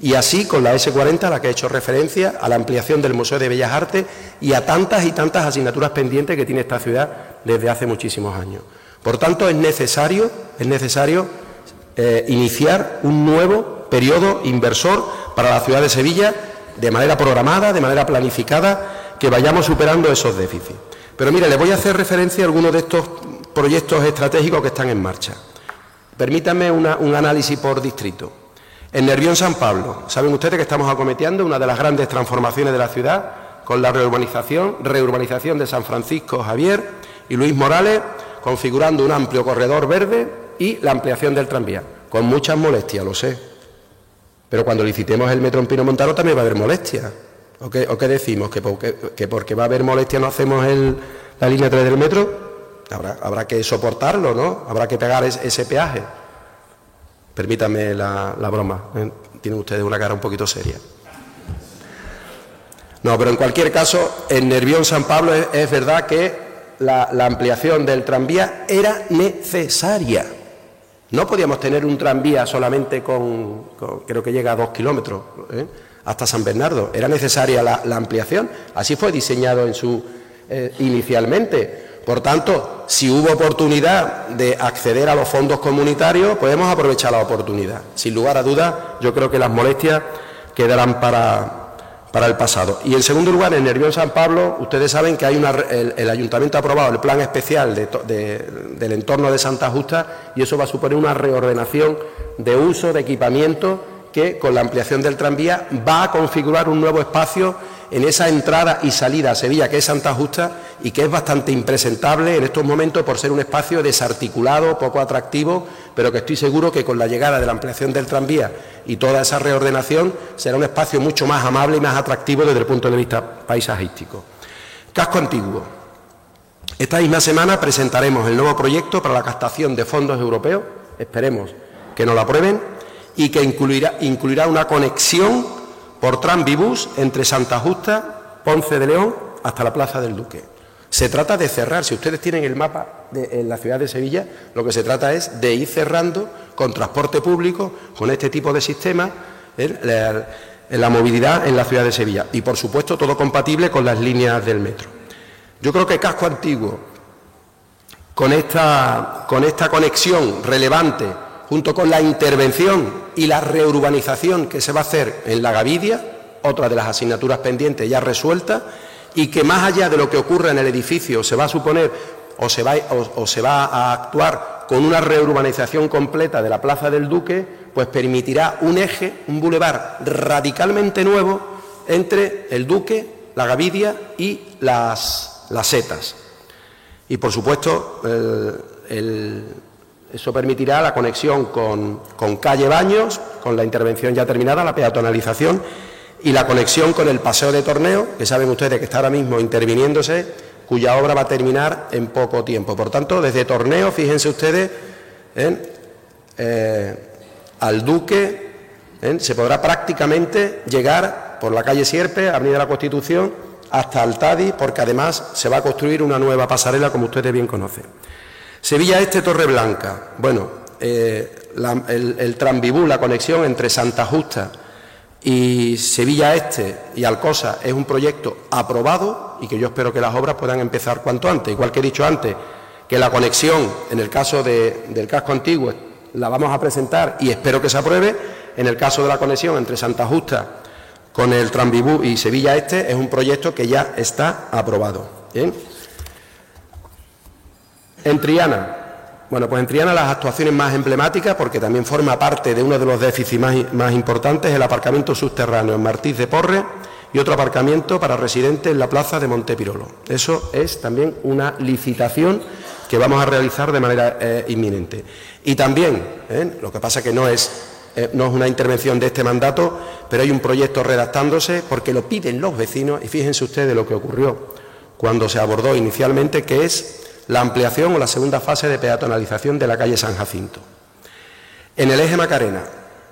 Y así con la S40, a la que he hecho referencia, a la ampliación del Museo de Bellas Artes y a tantas y tantas asignaturas pendientes que tiene esta ciudad desde hace muchísimos años. Por tanto, es necesario, es necesario eh, iniciar un nuevo periodo inversor para la ciudad de Sevilla de manera programada, de manera planificada, que vayamos superando esos déficits. Pero mire, le voy a hacer referencia a algunos de estos proyectos estratégicos que están en marcha. Permítanme un análisis por distrito. En Nervión San Pablo, saben ustedes que estamos acometiendo una de las grandes transformaciones de la ciudad con la reurbanización, reurbanización de San Francisco Javier y Luis Morales, configurando un amplio corredor verde y la ampliación del tranvía. con muchas molestias, lo sé. Pero cuando licitemos el metro en Pino Montano también va a haber molestias. ¿O qué, decimos? ¿Que porque, va a haber molestias no hacemos la línea 3 del metro? Habrá, que soportarlo, ¿no? Habrá que pagar ese, peaje. Permítanme la, broma. ¿eh? Tienen ustedes una cara un poquito seria. No, pero en cualquier caso, en Nervión San Pablo es, verdad que la, ampliación del tranvía era necesaria. No podíamos tener un tranvía solamente con, creo que llega a dos kilómetros, ¿eh? hasta San Bernardo. Era necesaria la, ampliación. Así fue diseñado en su eh, inicialmente. Por tanto, si hubo oportunidad de acceder a los fondos comunitarios, podemos aprovechar la oportunidad. Sin lugar a dudas, yo creo que las molestias quedarán para, para el pasado. Y en segundo lugar, en Nervión San Pablo, ustedes saben que hay una, el, ayuntamiento ha aprobado el plan especial del entorno de Santa Justa y eso va a suponer una reordenación de uso, de equipamiento, que con la ampliación del tranvía va a configurar un nuevo espacio en esa entrada y salida a Sevilla, que es Santa Justa, y que es bastante impresentable en estos momentos por ser un espacio desarticulado, poco atractivo, pero que estoy seguro que con la llegada de la ampliación del tranvía y toda esa reordenación será un espacio mucho más amable y más atractivo desde el punto de vista paisajístico. Casco antiguo. Esta misma semana presentaremos el nuevo proyecto para la captación de fondos europeos, esperemos que nos lo aprueben, y que incluirá, incluirá una conexión por Tranvibus entre Santa Justa, Ponce de León, hasta la Plaza del Duque. Se trata de cerrar, si ustedes tienen el mapa de, en la ciudad de Sevilla, lo que se trata es de ir cerrando con transporte público, con este tipo de sistemas, ¿eh? la, movilidad en la ciudad de Sevilla. Y, por supuesto, todo compatible con las líneas del metro. Yo creo que Casco Antiguo, con esta, con esta conexión relevante junto con la intervención y la reurbanización que se va a hacer en la Gavidia, otra de las asignaturas pendientes ya resuelta, y que más allá de lo que ocurra en el edificio se va a suponer o se va, a actuar con una reurbanización completa de la Plaza del Duque, pues permitirá un eje, un bulevar radicalmente nuevo entre el Duque, la Gavidia y las, las setas. Y por supuesto, el eso permitirá la conexión con, calle Baños, con la intervención ya terminada, la peatonalización, y la conexión con el paseo de torneo, que saben ustedes que está ahora mismo interviniéndose, cuya obra va a terminar en poco tiempo. Por tanto, desde torneo, fíjense ustedes, eh, al Duque se podrá prácticamente llegar por la calle Sierpe, Avenida de la Constitución, hasta Altadi, porque además se va a construir una nueva pasarela, como ustedes bien conocen. Sevilla Este, Torre Blanca. Bueno, eh, el, el la conexión entre Santa Justa y Sevilla Este y Alcosa es un proyecto aprobado y que yo espero que las obras puedan empezar cuanto antes. Igual que he dicho antes, que la conexión, en el caso del casco antiguo, la vamos a presentar y espero que se apruebe. En el caso de la conexión entre Santa Justa con el Tranvibú y Sevilla Este es un proyecto que ya está aprobado. ¿Bien? En Triana, bueno, pues en Triana las actuaciones más emblemáticas, porque también forma parte de uno de los déficits más, importantes, el aparcamiento subterráneo en Martí de Porre y otro aparcamiento para residentes en la plaza de Montepirolo. Eso es también una licitación que vamos a realizar de manera eh, inminente. Y también, ¿eh? lo que pasa que no es, eh, no es una intervención de este mandato, pero hay un proyecto redactándose porque lo piden los vecinos y fíjense ustedes lo que ocurrió cuando se abordó inicialmente, que es la ampliación o la segunda fase de peatonalización de la calle San Jacinto. En el eje Macarena,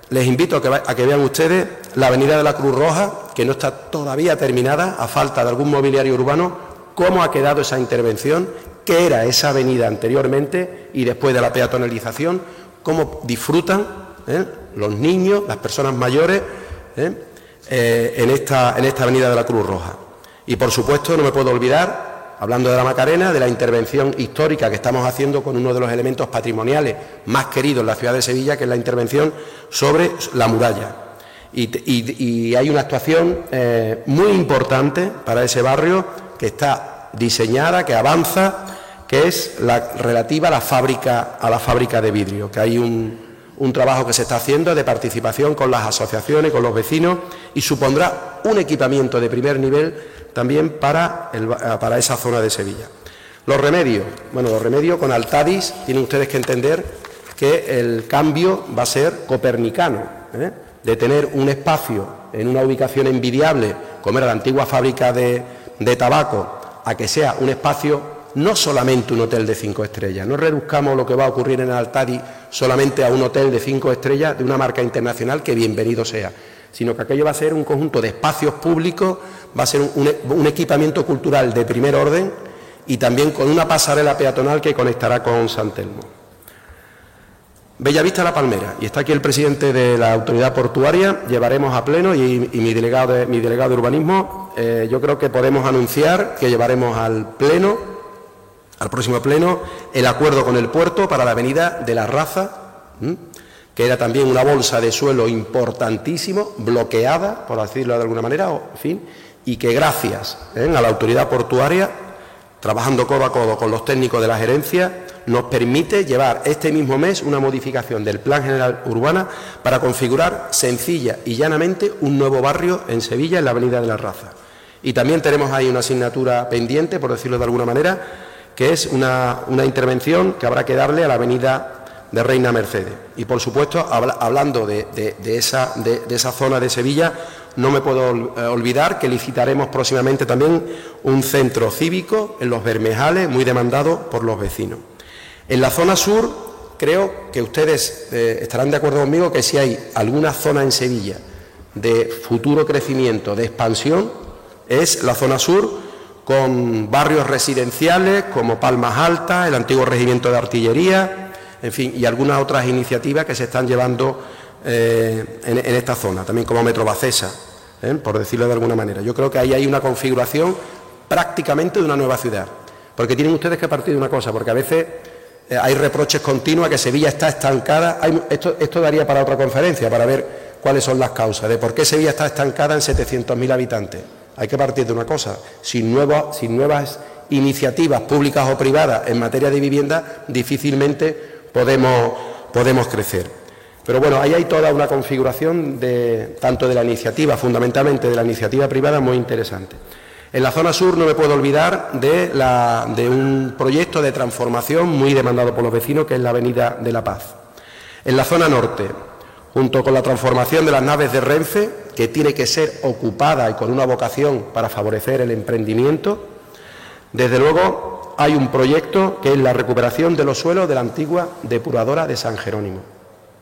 les invito a que, vean ustedes la avenida de la Cruz Roja, que no está todavía terminada, a falta de algún mobiliario urbano, cómo ha quedado esa intervención, qué era esa avenida anteriormente y después de la peatonalización, cómo disfrutan ¿eh? los niños, las personas mayores ¿eh? Eh, en, esta, en esta avenida de la Cruz Roja. Y por supuesto no me puedo olvidar hablando de la Macarena, de la intervención histórica que estamos haciendo con uno de los elementos patrimoniales más queridos en la ciudad de Sevilla, que es la intervención sobre la muralla. Y, hay una actuación eh, muy importante para ese barrio que está diseñada, que avanza, que es la relativa a la fábrica, a la fábrica de vidrio, que hay un, un trabajo que se está haciendo de participación con las asociaciones, con los vecinos, y supondrá un equipamiento de primer nivel también para, eh, para esa zona de Sevilla. Los remedios. Bueno, los remedios con Altadis tienen ustedes que entender que el cambio va a ser copernicano, ¿eh? de tener un espacio en una ubicación envidiable, como era la antigua fábrica de, de tabaco, a que sea un espacio no solamente un hotel de cinco estrellas, no reduzcamos lo que va a ocurrir en el Altadi solamente a un hotel de cinco estrellas de una marca internacional que bienvenido sea, sino que aquello va a ser un conjunto de espacios públicos, va a ser un, equipamiento cultural de primer orden y también con una pasarela peatonal que conectará con San Telmo. Bellavista La Palmera, y está aquí el presidente de la autoridad portuaria, llevaremos a pleno, y, mi, delegado de, mi delegado de urbanismo, eh, yo creo que podemos anunciar que llevaremos al pleno al próximo pleno el acuerdo con el puerto para la avenida de la Raza, que era también una bolsa de suelo importantísimo, bloqueada, por decirlo de alguna manera, en fin, y que gracias ¿eh? a la autoridad portuaria, trabajando codo a codo con los técnicos de la gerencia, nos permite llevar este mismo mes una modificación del Plan General Urbana para configurar sencilla y llanamente un nuevo barrio en Sevilla, en la Avenida de la Raza. Y también tenemos ahí una asignatura pendiente, por decirlo de alguna manera, que es una, intervención que habrá que darle a la avenida de Reina Mercedes. Y por supuesto, hablando de, esa, de, esa, zona de Sevilla, no me puedo eh, olvidar que licitaremos próximamente también un centro cívico en los Bermejales, muy demandado por los vecinos. En la zona sur, creo que ustedes eh, estarán de acuerdo conmigo que si hay alguna zona en Sevilla de futuro crecimiento, de expansión, es la zona sur con barrios residenciales como Palmas Altas, el antiguo regimiento de artillería, en fin, y algunas otras iniciativas que se están llevando eh, en, esta zona, también como Metro Bacesa, ¿eh? por decirlo de alguna manera. Yo creo que ahí hay una configuración prácticamente de una nueva ciudad, porque tienen ustedes que partir de una cosa, porque a veces eh, hay reproches continuos que Sevilla está estancada. esto, daría para otra conferencia, para ver cuáles son las causas de por qué Sevilla está estancada en 700.000 habitantes. Hay que partir de una cosa, sin, sin nuevas iniciativas públicas o privadas en materia de vivienda, difícilmente podemos crecer. Pero bueno, ahí hay toda una configuración de, tanto de la iniciativa, fundamentalmente de la iniciativa privada, muy interesante. En la zona sur no me puedo olvidar de, la, de, un proyecto de transformación muy demandado por los vecinos, que es la Avenida de la Paz. En la zona norte, junto con la transformación de las naves de Renfe, que tiene que ser ocupada y con una vocación para favorecer el emprendimiento. Desde luego hay un proyecto que es la recuperación de los suelos de la antigua depuradora de San Jerónimo.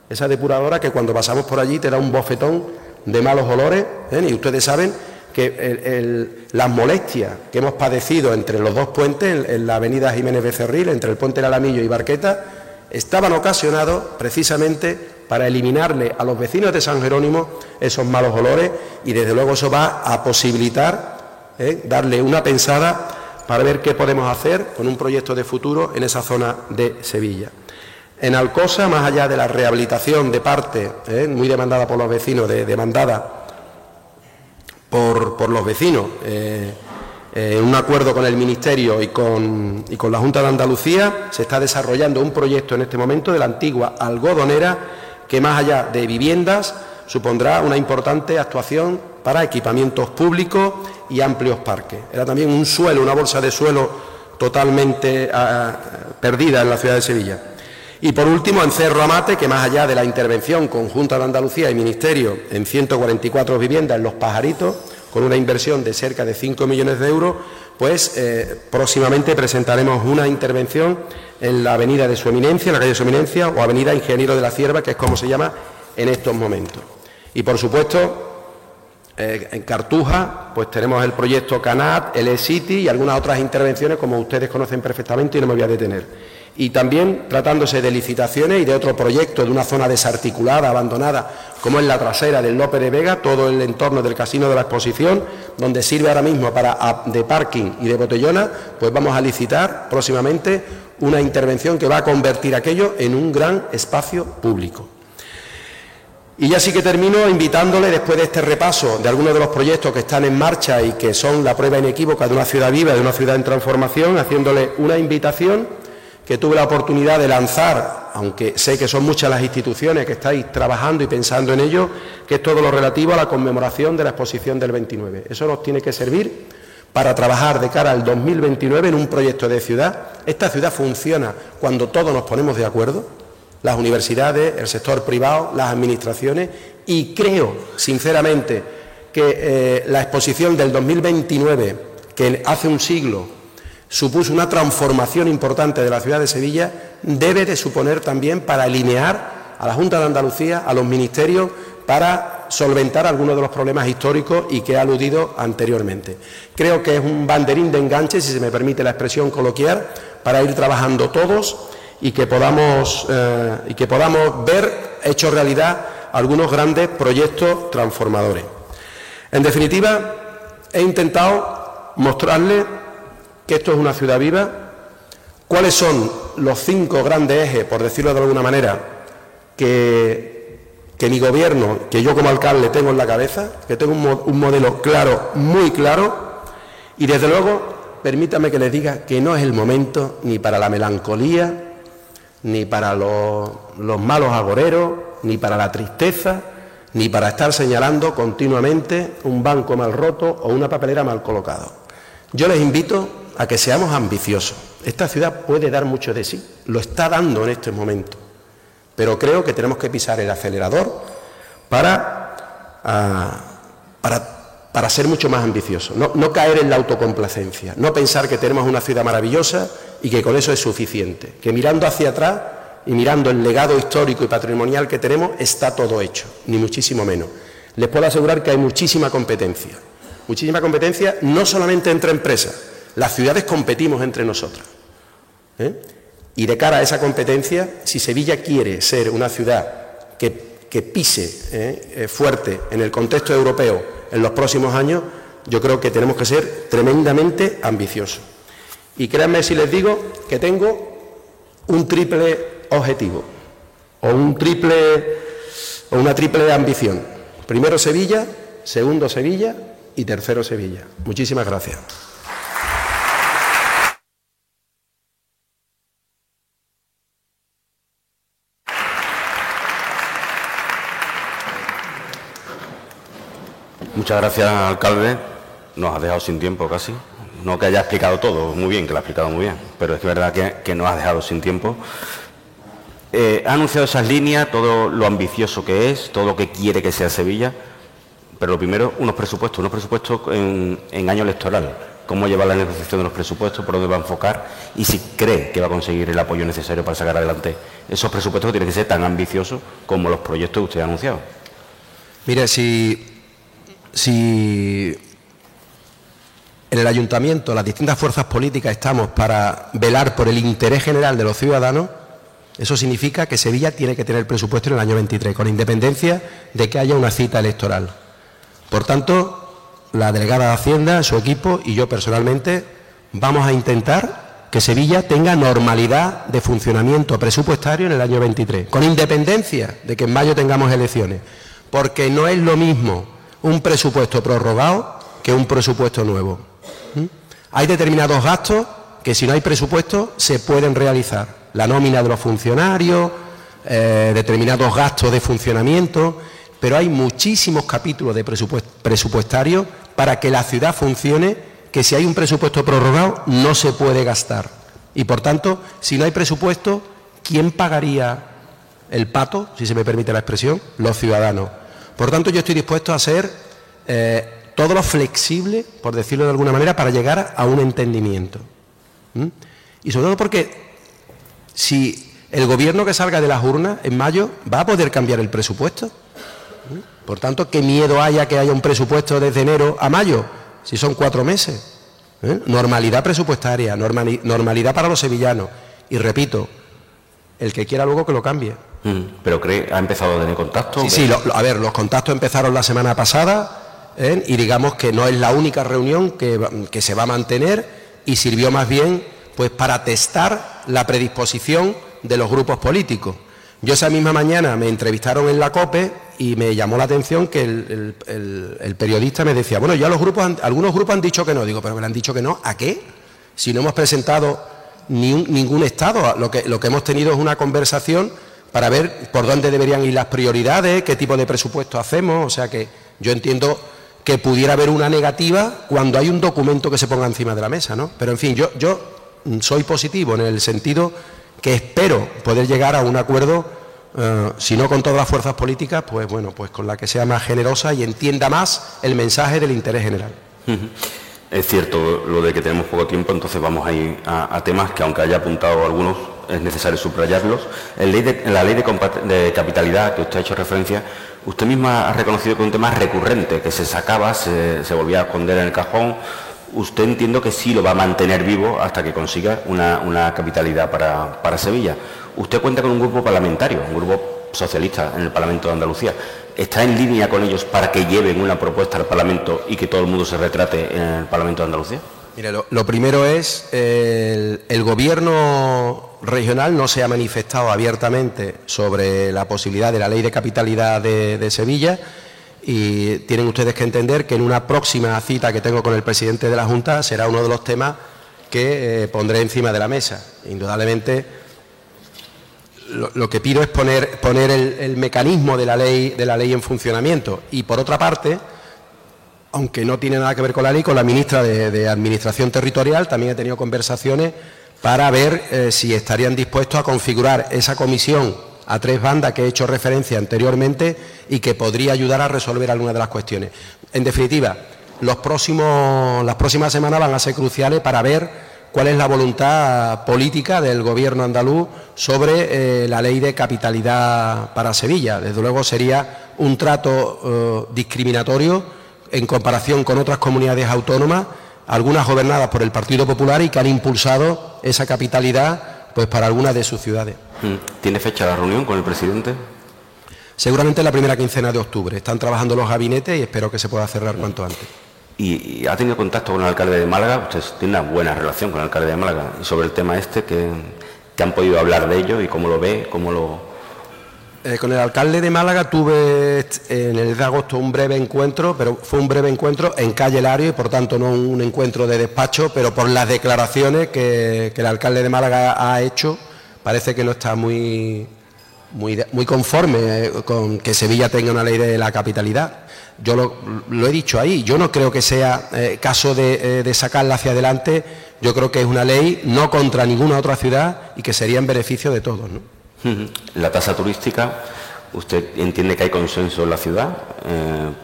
Esa depuradora que cuando pasamos por allí te da un bofetón de malos olores ¿eh? y ustedes saben que las molestias que hemos padecido entre los dos puentes, en, la avenida Jiménez Becerril, entre el puente del Alamillo y Barqueta, estaban ocasionados precisamente para eliminarle a los vecinos de San Jerónimo esos malos olores y desde luego eso va a posibilitar ¿eh? darle una pensada para ver qué podemos hacer con un proyecto de futuro en esa zona de Sevilla. En Alcosa, más allá de la rehabilitación de parte, ¿eh? muy demandada por los vecinos, demandada por, los vecinos, en eh, un acuerdo con el Ministerio y con, la Junta de Andalucía, se está desarrollando un proyecto en este momento de la antigua algodonera que más allá de viviendas supondrá una importante actuación para equipamientos públicos y amplios parques. Era también un suelo, una bolsa de suelo totalmente ah, perdida en la ciudad de Sevilla. Y por último, en Cerro Amate, que más allá de la intervención conjunta de Andalucía y Ministerio en 144 viviendas en Los Pajaritos, con una inversión de cerca de 5 millones de euros, pues eh, próximamente presentaremos una intervención en la avenida de su eminencia, en la calle de su eminencia, o avenida Ingeniero de la Cierva, que es como se llama en estos momentos. Y por supuesto, eh, en Cartuja, pues tenemos el proyecto Canat, el E-City y algunas otras intervenciones como ustedes conocen perfectamente y no me voy a detener. Y también tratándose de licitaciones y de otro proyecto de una zona desarticulada, abandonada, como es la trasera del López de Vega, todo el entorno del Casino de la Exposición, donde sirve ahora mismo para de parking y de botellona, pues vamos a licitar próximamente una intervención que va a convertir aquello en un gran espacio público. Y ya sí que termino invitándole, después de este repaso de algunos de los proyectos que están en marcha y que son la prueba inequívoca de una ciudad viva, de una ciudad en transformación, haciéndole una invitación que tuve la oportunidad de lanzar, aunque sé que son muchas las instituciones que estáis trabajando y pensando en ello, que es todo lo relativo a la conmemoración de la exposición del 29. Eso nos tiene que servir para trabajar de cara al 2029 en un proyecto de ciudad. Esta ciudad funciona cuando todos nos ponemos de acuerdo. las universidades, el sector privado, las administraciones y creo, sinceramente, que eh, la exposición del 2029, que hace un siglo supuso una transformación importante de la ciudad de Sevilla, debe de suponer también para alinear a la Junta de Andalucía, a los ministerios, para solventar algunos de los problemas históricos y que he aludido anteriormente. Creo que es un banderín de enganche, si se me permite la expresión coloquial, para ir trabajando todos y que podamos, eh, y que podamos ver hecho realidad algunos grandes proyectos transformadores. En definitiva, he intentado mostrarle que esto es una ciudad viva, cuáles son los cinco grandes ejes, por decirlo de alguna manera, que, que mi gobierno, que yo como alcalde tengo en la cabeza, que tengo un, modelo claro, muy claro, y desde luego, permítame que les diga que no es el momento ni para la melancolía, ni para los, los malos agoreros, ni para la tristeza, ni para estar señalando continuamente un banco mal roto o una papelera mal colocado. Yo les invito a que seamos ambiciosos. Esta ciudad puede dar mucho de sí, lo está dando en este momento, pero creo que tenemos que pisar el acelerador para, ah, para, ser mucho más ambiciosos, no, no caer en la autocomplacencia, no pensar que tenemos una ciudad maravillosa y que con eso es suficiente, que mirando hacia atrás y mirando el legado histórico y patrimonial que tenemos, está todo hecho, ni muchísimo menos. Les puedo asegurar que hay muchísima competencia, muchísima competencia no solamente entre empresas, las ciudades competimos entre nosotras. ¿eh? Y de cara a esa competencia, si Sevilla quiere ser una ciudad que, pise ¿eh? Eh, fuerte en el contexto europeo en los próximos años, yo creo que tenemos que ser tremendamente ambiciosos. Y créanme si les digo que tengo un triple objetivo o un triple o una triple ambición. Primero Sevilla, segundo Sevilla y tercero Sevilla. Muchísimas gracias. Muchas gracias, alcalde. Nos ha dejado sin tiempo casi. No que haya explicado todo, muy bien, que lo ha explicado muy bien, pero es que verdad que, que nos ha dejado sin tiempo. Eh, ha anunciado esas líneas, todo lo ambicioso que es, todo lo que quiere que sea Sevilla, pero lo primero, unos presupuestos, unos presupuestos en, año electoral. ¿Cómo lleva la negociación de los presupuestos? ¿Por dónde va a enfocar? Y si cree que va a conseguir el apoyo necesario para sacar adelante esos presupuestos que tienen que ser tan ambiciosos como los proyectos que usted ha anunciado. Mire, si, si en el ayuntamiento las distintas fuerzas políticas estamos para velar por el interés general de los ciudadanos, eso significa que Sevilla tiene que tener presupuesto en el año 23, con independencia de que haya una cita electoral. Por tanto, la delegada de Hacienda, su equipo y yo personalmente vamos a intentar que Sevilla tenga normalidad de funcionamiento presupuestario en el año 23, con independencia de que en mayo tengamos elecciones, porque no es lo mismo un presupuesto prorrogado que un presupuesto nuevo. ¿Mm? Hay determinados gastos que si no hay presupuesto se pueden realizar la nómina de los funcionarios, eh, determinados gastos de funcionamiento, pero hay muchísimos capítulos de presupuestario para que la ciudad funcione, que si hay un presupuesto prorrogado no se puede gastar. Y por tanto, si no hay presupuesto, ¿quién pagaría el pato, si se me permite la expresión? Los ciudadanos. Por tanto, yo estoy dispuesto a ser eh, todo lo flexible, por decirlo de alguna manera, para llegar a un entendimiento. Y sobre todo porque si el gobierno que salga de las urnas en mayo va a poder cambiar el presupuesto. Por tanto, ¿qué miedo haya que haya un presupuesto desde enero a mayo? Si son cuatro meses. ¿Eh? Normalidad presupuestaria, normalidad para los sevillanos. Y repito, el que quiera luego que lo cambie. Mm, ¿Pero cree, ha empezado a tener contacto? Sí, sí, a ver, los contactos empezaron la semana pasada ¿eh? y digamos que no es la única reunión que, que se va a mantener y sirvió más bien pues para testar la predisposición de los grupos políticos. Yo esa misma mañana me entrevistaron en la COPE y me llamó la atención que el, periodista me decía, bueno, ya los grupos, algunos grupos han dicho que no, digo, pero me han dicho que no, ¿a qué? Si no hemos presentado ningún estado, lo que, lo que hemos tenido es una conversación para ver por dónde deberían ir las prioridades, qué tipo de presupuesto hacemos, o sea que yo entiendo que pudiera haber una negativa cuando hay un documento que se ponga encima de la mesa, ¿no? Pero en fin, yo, yo soy positivo en el sentido que espero poder llegar a un acuerdo, eh, si no con todas las fuerzas políticas, pues bueno, pues con la que sea más generosa y entienda más el mensaje del interés general. Es cierto lo de que tenemos poco tiempo, entonces vamos a ir a, temas que, aunque haya apuntado algunos, es necesario subrayarlos. En, la ley de, capitalidad que usted ha hecho referencia, usted misma ha reconocido que es un tema recurrente, que se sacaba, se, volvía a esconder en el cajón. Usted entiendo que sí lo va a mantener vivo hasta que consiga una, capitalidad para, para Sevilla. Usted cuenta con un grupo parlamentario, un grupo socialista en el Parlamento de Andalucía está en línea con ellos para que lleven una propuesta al Parlamento y que todo el mundo se retrate en el Parlamento de Andalucía? Mire, lo, primero es, el, el, Gobierno regional no se ha manifestado abiertamente sobre la posibilidad de la ley de capitalidad de, Sevilla y tienen ustedes que entender que en una próxima cita que tengo con el presidente de la Junta será uno de los temas que eh, pondré encima de la mesa. Indudablemente lo, que pido es poner, poner el, mecanismo de la, ley, de la ley en funcionamiento. Y por otra parte, aunque no tiene nada que ver con la ley, con la ministra de, Administración Territorial también he tenido conversaciones para ver eh, si estarían dispuestos a configurar esa comisión a tres bandas que he hecho referencia anteriormente y que podría ayudar a resolver algunas de las cuestiones. En definitiva, los próximos, las próximas semanas van a ser cruciales para ver cuál es la voluntad política del Gobierno andaluz sobre eh, la ley de capitalidad para Sevilla. Desde luego sería un trato eh, discriminatorio en comparación con otras comunidades autónomas, algunas gobernadas por el Partido Popular y que han impulsado esa capitalidad pues, para algunas de sus ciudades. Mm. ¿Tiene fecha la reunión con el presidente? Seguramente la primera quincena de octubre. Están trabajando los gabinetes y espero que se pueda cerrar cuanto antes y, ha tenido contacto con el alcalde de Málaga, usted tiene una buena relación con el alcalde de Málaga, y sobre el tema este, que, han podido hablar de ello y cómo lo ve, cómo lo... Eh, con el alcalde de Málaga tuve en el de agosto un breve encuentro, pero fue un breve encuentro en calle Lario y por tanto no un encuentro de despacho, pero por las declaraciones que, el alcalde de Málaga ha hecho, parece que no está muy, muy, muy conforme eh, con que Sevilla tenga una ley de la capitalidad. Yo lo, he dicho ahí, yo no creo que sea eh, caso de, eh, de, sacarla hacia adelante, yo creo que es una ley no contra ninguna otra ciudad y que sería en beneficio de todos. La tasa turística, usted entiende que hay consenso en la ciudad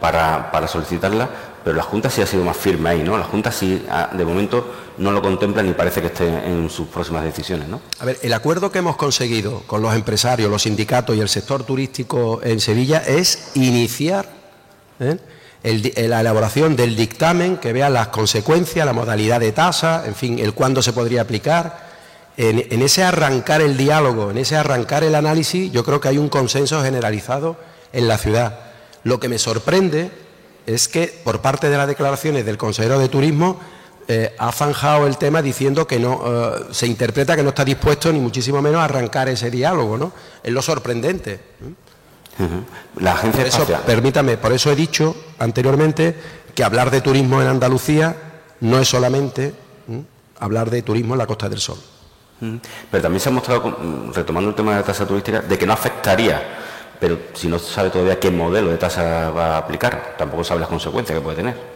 para, para, solicitarla, pero la Junta sí ha sido más firme ahí, ¿no? La Junta sí, ah, de momento, no lo contempla ni parece que esté en sus próximas decisiones, ¿no? A ver, el acuerdo que hemos conseguido con los empresarios, los sindicatos y el sector turístico en Sevilla es iniciar ¿eh? Eh, la elaboración del dictamen que vea las consecuencias, la modalidad de tasa, en fin, el cuándo se podría aplicar. En, ese arrancar el diálogo, en ese arrancar el análisis, yo creo que hay un consenso generalizado en la ciudad. Lo que me sorprende es que por parte de las declaraciones del consejero de Turismo eh, ha zanjado el tema diciendo que no se interpreta que no está dispuesto ni muchísimo menos a arrancar ese diálogo, ¿no? Es lo sorprendente. La agencia Permítame, por eso he dicho anteriormente que hablar de turismo en Andalucía no es solamente hablar de turismo en la Costa del Sol. Pero también se ha mostrado, retomando el tema de la tasa turística, de que no afectaría, pero si no sabe todavía qué modelo de tasa va a aplicar, tampoco sabe las consecuencias que puede tener.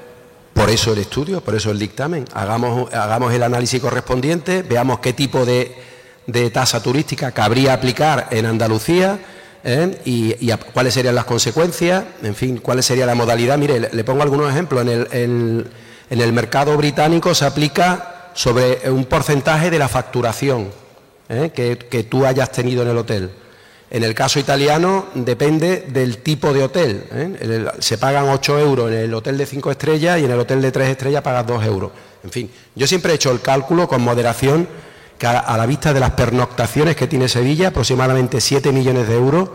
Por eso el estudio, por eso el dictamen. Hagamos, hagamos el análisis correspondiente, veamos qué tipo de, tasa turística cabría aplicar en Andalucía ¿eh? y, cuáles serían las consecuencias, en fin, cuál sería la modalidad. Mire, le, pongo algunos ejemplos. En el, en, el, mercado británico se aplica sobre un porcentaje de la facturación ¿eh? que, tú hayas tenido en el hotel. En el caso italiano depende del tipo de hotel. ¿eh? se pagan 8 euros en el hotel de 5 estrellas y en el hotel de 3 estrellas pagas 2 euros. En fin, yo siempre he hecho el cálculo con moderación que a, la vista de las pernoctaciones que tiene Sevilla, aproximadamente 7 millones de euros,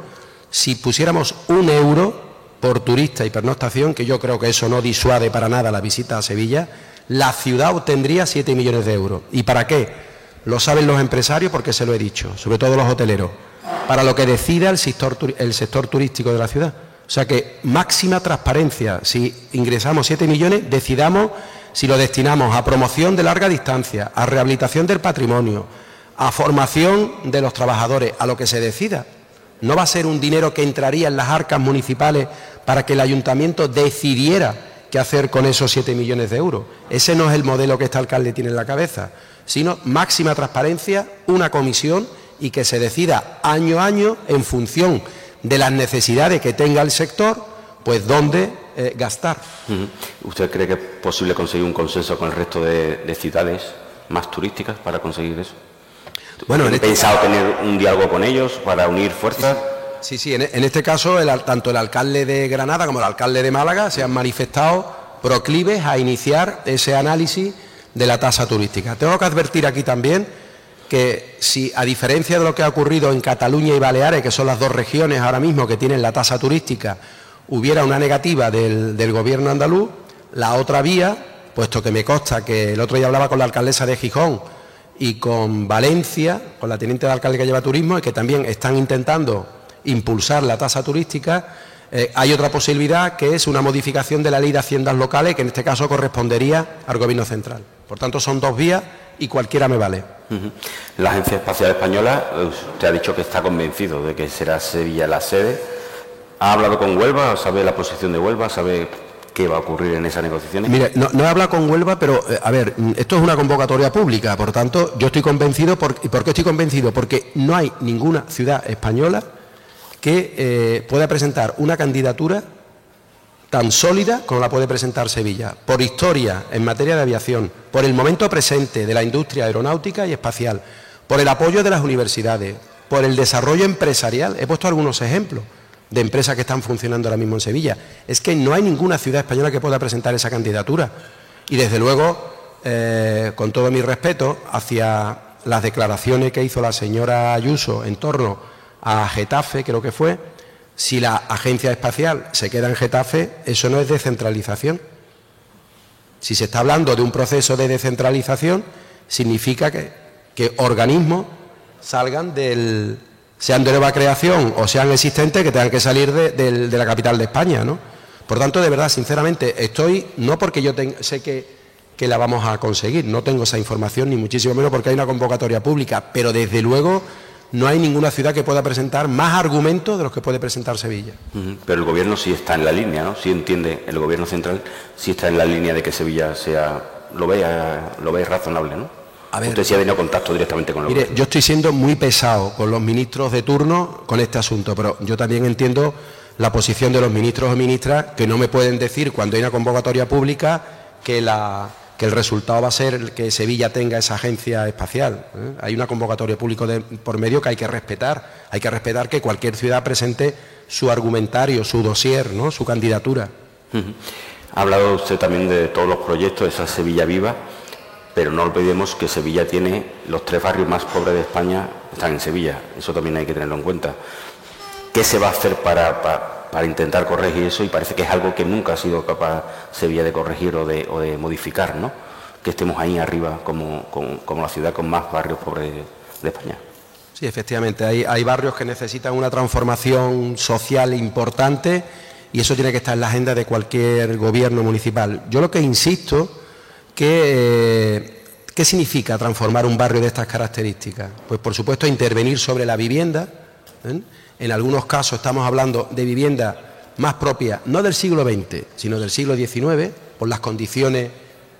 si pusiéramos un euro por turista y pernoctación, que yo creo que eso no disuade para nada la visita a Sevilla, la ciudad obtendría 7 millones de euros. ¿Y para qué? Lo saben los empresarios porque se lo he dicho, sobre todo los hoteleros, para lo que decida el sector, el sector turístico de la ciudad. O sea que máxima transparencia. Si ingresamos 7 millones, decidamos si lo destinamos a promoción de larga distancia, a rehabilitación del patrimonio, a formación de los trabajadores, a lo que se decida. No va a ser un dinero que entraría en las arcas municipales para que el ayuntamiento decidiera qué hacer con esos 7 millones de euros. Ese no es el modelo que este alcalde tiene en la cabeza, sino máxima transparencia, una comisión y que se decida año a año en función de las necesidades que tenga el sector, pues dónde eh, gastar. ¿Usted cree que es posible conseguir un consenso con el resto de, ciudades más turísticas para conseguir eso? Bueno, ¿He este pensado tener un diálogo con ellos para unir fuerzas? Sí, sí, en, este caso tanto el alcalde de Granada como el alcalde de Málaga se han manifestado proclives a iniciar ese análisis de la tasa turística. Tengo que advertir aquí también que si, a diferencia de lo que ha ocurrido en Cataluña y Baleares, que son las dos regiones ahora mismo que tienen la tasa turística, hubiera una negativa del, gobierno andaluz, la otra vía, puesto que me consta que el otro día hablaba con la alcaldesa de Gijón y con Valencia, con la teniente de alcalde que lleva turismo, y que también están intentando impulsar la tasa turística, eh, hay otra posibilidad que es una modificación de la ley de haciendas locales, que en este caso correspondería al Gobierno central. Por tanto, son dos vías y cualquiera me vale. La Agencia Espacial Española, usted ha dicho que está convencido de que será Sevilla la sede. ¿Ha hablado con Huelva? ¿Sabe la posición de Huelva? ¿Sabe qué va a ocurrir en esas negociaciones? Mire, no, he hablado con Huelva, pero eh, a ver, esto es una convocatoria pública, por tanto, yo estoy convencido. Por, ¿Y por qué estoy convencido? Porque no hay ninguna ciudad española que eh, pueda presentar una candidatura tan sólida como la puede presentar Sevilla, por historia en materia de aviación, por el momento presente de la industria aeronáutica y espacial, por el apoyo de las universidades, por el desarrollo empresarial. He puesto algunos ejemplos de empresas que están funcionando ahora mismo en Sevilla. Es que no hay ninguna ciudad española que pueda presentar esa candidatura. Y desde luego, eh, con todo mi respeto hacia las declaraciones que hizo la señora Ayuso en torno a Getafe, creo que fue, si la agencia espacial se queda en Getafe, eso no es descentralización. Si se está hablando de un proceso de descentralización, significa que, organismos salgan del, sean de nueva creación o sean existentes, que tengan que salir de, la capital de España, ¿no? Por tanto, de verdad, sinceramente, estoy, no porque yo sé que, que la vamos a conseguir, no tengo esa información, ni muchísimo menos porque hay una convocatoria pública, pero desde luego no hay ninguna ciudad que pueda presentar más argumentos de los que puede presentar Sevilla. Pero el gobierno sí está en la línea, ¿no? Sí entiende, el gobierno central sí está en la línea de que Sevilla sea, lo vea, lo ve razonable, ¿no? A ver, Usted sí ha tenido contacto directamente con los Mire, yo estoy siendo muy pesado con los ministros de turno con este asunto, pero yo también entiendo la posición de los ministros o ministras que no me pueden decir cuando hay una convocatoria pública que la que el resultado va a ser que Sevilla tenga esa agencia espacial. ¿eh? Hay una convocatoria pública por medio que hay que respetar. Hay que respetar que cualquier ciudad presente su argumentario, su dossier, ¿no? su candidatura. Ha hablado usted también de todos los proyectos esa Sevilla viva, pero no olvidemos que Sevilla tiene los tres barrios más pobres de España, están en Sevilla. Eso también hay que tenerlo en cuenta. ¿Qué se va a hacer para intentar corregir eso y parece que es algo que nunca ha sido capaz Sevilla de corregir o de, modificar, ¿no? que estemos ahí arriba como, la ciudad con más barrios pobres de España. Sí, efectivamente, hay, hay, barrios que necesitan una transformación social importante y eso tiene que estar en la agenda de cualquier gobierno municipal. Yo lo que insisto, que, eh, ¿qué significa transformar un barrio de estas características? Pues por supuesto intervenir sobre la vivienda. ¿eh? En algunos casos estamos hablando de vivienda más propia, no del siglo XX, sino del siglo XIX, por las condiciones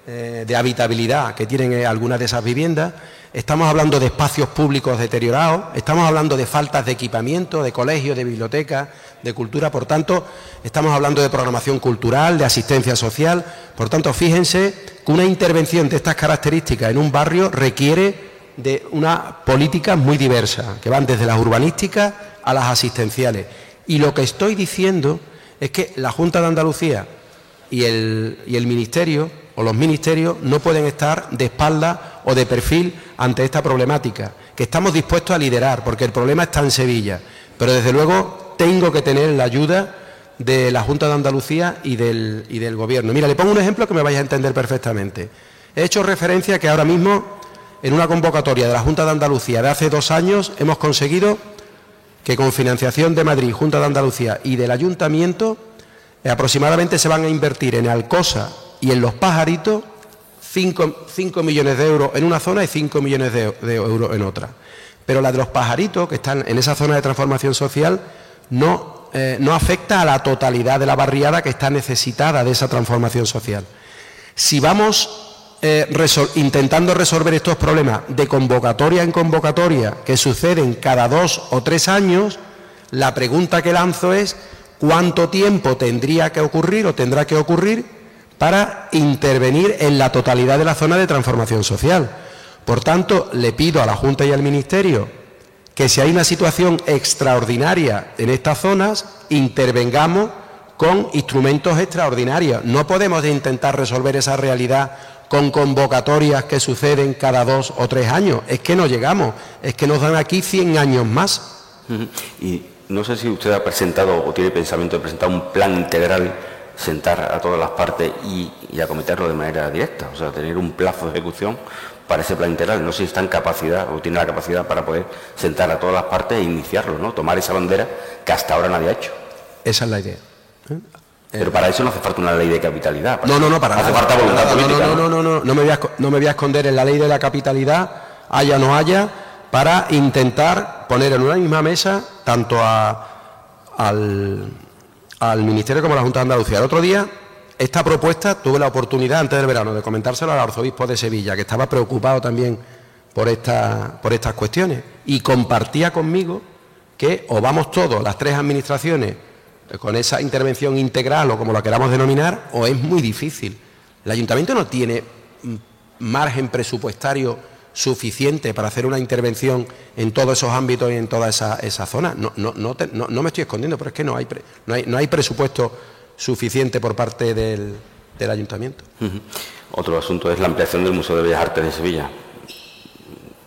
eh, de habitabilidad que tienen eh, algunas de esas viviendas. Estamos hablando de espacios públicos deteriorados, estamos hablando de faltas de equipamiento, de colegios, de bibliotecas, de cultura. Por tanto, estamos hablando de programación cultural, de asistencia social. Por tanto, fíjense que una intervención de estas características en un barrio requiere de una política muy diversa, que van desde las urbanísticas a las asistenciales. Y lo que estoy diciendo es que la Junta de Andalucía y el, y el Ministerio o los ministerios no pueden estar de espalda o de perfil ante esta problemática, que estamos dispuestos a liderar, porque el problema está en Sevilla. Pero desde luego tengo que tener la ayuda de la Junta de Andalucía y del, y del Gobierno. Mira, le pongo un ejemplo que me vaya a entender perfectamente. He hecho referencia que ahora mismo, en una convocatoria de la Junta de Andalucía de hace dos años, hemos conseguido que con financiación de Madrid, Junta de Andalucía y del Ayuntamiento, eh, aproximadamente se van a invertir en Alcosa y en Los Pajaritos 5, millones de euros en una zona y 5 millones de, euros en otra. Pero la de los pajaritos, que están en esa zona de transformación social, no, eh, no afecta a la totalidad de la barriada que está necesitada de esa transformación social. Si vamos eh, intentando resolver estos problemas de convocatoria en convocatoria que suceden cada dos o tres años, la pregunta que lanzo es cuánto tiempo tendría que ocurrir o tendrá que ocurrir para intervenir en la totalidad de la zona de transformación social. Por tanto, le pido a la Junta y al Ministerio que si hay una situación extraordinaria en estas zonas, intervengamos con instrumentos extraordinarios. No podemos intentar resolver esa realidad con convocatorias que suceden cada dos o tres años. Es que no llegamos, es que nos dan aquí 100 años más. Y no sé si usted ha presentado o tiene pensamiento de presentar un plan integral, sentar a todas las partes y, y acometerlo de manera directa, o sea, tener un plazo de ejecución para ese plan integral. No sé si está en capacidad o tiene la capacidad para poder sentar a todas las partes e iniciarlo, ¿no? Tomar esa bandera que hasta ahora nadie ha hecho. Esa es la idea. Pero para eso no hace falta una ley de capitalidad. No, no, no, para Hace falta voluntad política. No, no, no, no, no, me voy a, no me voy a esconder en la ley de la capitalidad, haya o no haya, para intentar poner en una misma mesa tanto a, al, al Ministerio como a la Junta de Andalucía. El otro día esta propuesta tuve la oportunidad antes del verano de comentárselo al arzobispo de Sevilla, que estaba preocupado también por, esta, por estas cuestiones, y compartía conmigo que o vamos todos, las tres administraciones, con esa intervención integral o como la queramos denominar, o es muy difícil. El ayuntamiento no tiene margen presupuestario suficiente para hacer una intervención en todos esos ámbitos y en toda esa, esa zona. No, no, no, no, me estoy escondiendo, pero es que no hay, no hay, no hay presupuesto suficiente por parte del, ayuntamiento. Otro asunto es la ampliación del Museo de Bellas Artes de Sevilla.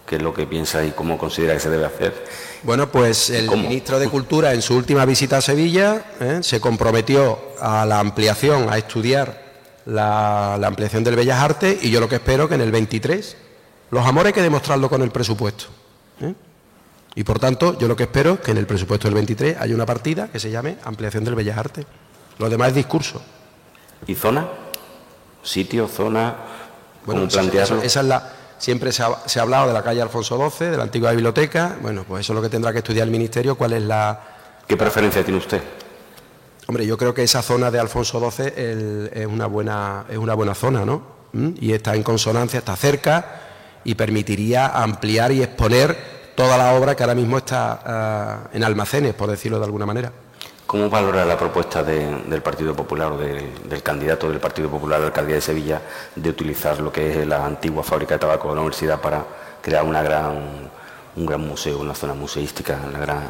¿Qué es lo que piensa y cómo considera que se debe hacer? Bueno, pues el ministro de Cultura en su última visita a Sevilla ¿eh? se comprometió a la ampliación, a estudiar la, ampliación del Bellas Artes y yo lo que espero es que en el 23 los amores hay que demostrarlo con el presupuesto. ¿eh? Y por tanto, yo lo que espero es que en el presupuesto del 23 haya una partida que se llame ampliación del Bellas Artes. Lo demás es discurso. ¿Y zona? ¿Sitio, zona? Bueno, esa es la, siempre se ha, hablado de la calle Alfonso XII, de la antigua biblioteca. Bueno, pues eso es lo que tendrá que estudiar el Ministerio, cuál es la... ¿Qué preferencia tiene usted? Hombre, yo creo que esa zona de Alfonso XII es, una buena, es una buena zona, ¿no? ¿Mm? Y está en consonancia, está cerca y permitiría ampliar y exponer toda la obra que ahora mismo está ah, en almacenes, por decirlo de alguna manera. ¿Cómo valora la propuesta del Partido Popular o del, candidato del Partido Popular a la alcaldía de Sevilla de utilizar lo que es la antigua fábrica de tabaco de la universidad para crear una un gran museo, una zona museística, una gran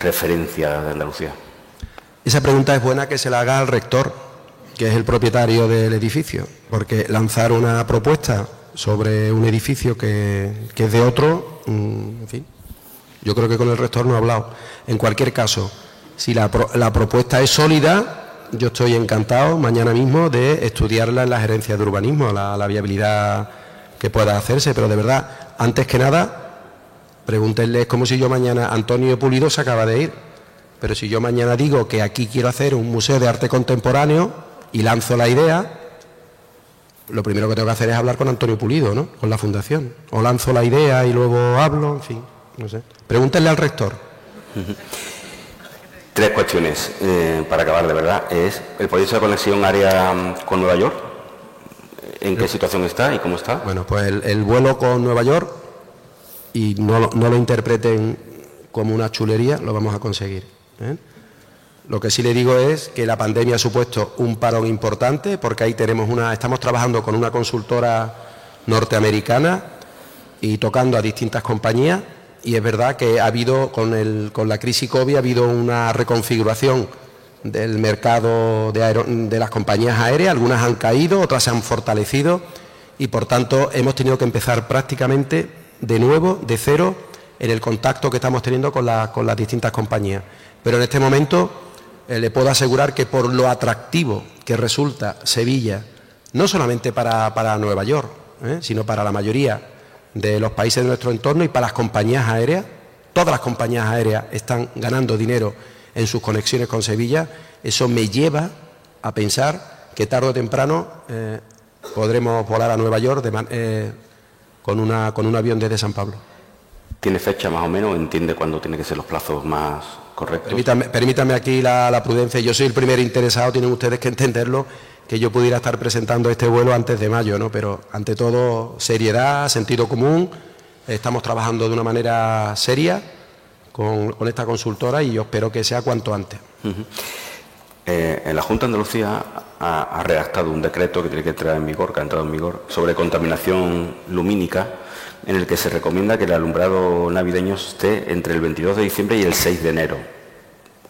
referencia de Andalucía? Esa pregunta es buena que se la haga al rector, que es el propietario del edificio, porque lanzar una propuesta sobre un edificio que, que es de otro, mm, en fin, yo creo que con el rector no ha hablado. En cualquier caso, si la, propuesta es sólida, yo estoy encantado mañana mismo de estudiarla en la gerencia de urbanismo, la, viabilidad que pueda hacerse, pero de verdad, antes que nada, pregúntenle, es como si yo mañana, Antonio Pulido se acaba de ir, pero si yo mañana digo que aquí quiero hacer un museo de arte contemporáneo y lanzo la idea, lo primero que tengo que hacer es hablar con Antonio Pulido, ¿no? Con la fundación. O lanzo la idea y luego hablo, en fin, no sé. Pregúntenle al rector. Tres cuestiones eh, para acabar de verdad. Es el proyecto de conexión área mm, con Nueva York. ¿En qué situación está y cómo está? Bueno, pues el, vuelo con Nueva York, y no, lo interpreten como una chulería, lo vamos a conseguir. ¿eh? Lo que sí le digo es que la pandemia ha supuesto un parón importante, porque ahí tenemos una, estamos trabajando con una consultora norteamericana y tocando a distintas compañías y es verdad que ha habido, con, la crisis COVID, ha habido una reconfiguración del mercado de, las compañías aéreas, algunas han caído, otras se han fortalecido y por tanto hemos tenido que empezar prácticamente de nuevo, de cero, en el contacto que estamos teniendo con, las distintas compañías. Pero en este momento eh, le puedo asegurar que por lo atractivo que resulta Sevilla, no solamente para, para Nueva York, ¿eh? sino para la mayoría de los países de nuestro entorno y para las compañías aéreas. Todas las compañías aéreas están ganando dinero en sus conexiones con Sevilla. Eso me lleva a pensar que tarde o temprano eh, podremos volar a Nueva York eh, con, una, con un avión desde San Pablo. ¿Tiene fecha más o menos? ¿Entiende cuándo tienen que ser los plazos más correctos? Permítame, aquí la, la, prudencia. Yo soy el primer interesado, tienen ustedes que entenderlo, que yo pudiera estar presentando este vuelo antes de mayo, ¿no? Pero ante todo, seriedad, sentido común. Estamos trabajando de una manera seria con, esta consultora y yo espero que sea cuanto antes. Eh, en la Junta de Andalucía ha, redactado un decreto que tiene que entrar en vigor, que ha entrado en vigor, sobre contaminación lumínica, en el que se recomienda que el alumbrado navideño esté entre el 22 de diciembre y el 6 de enero,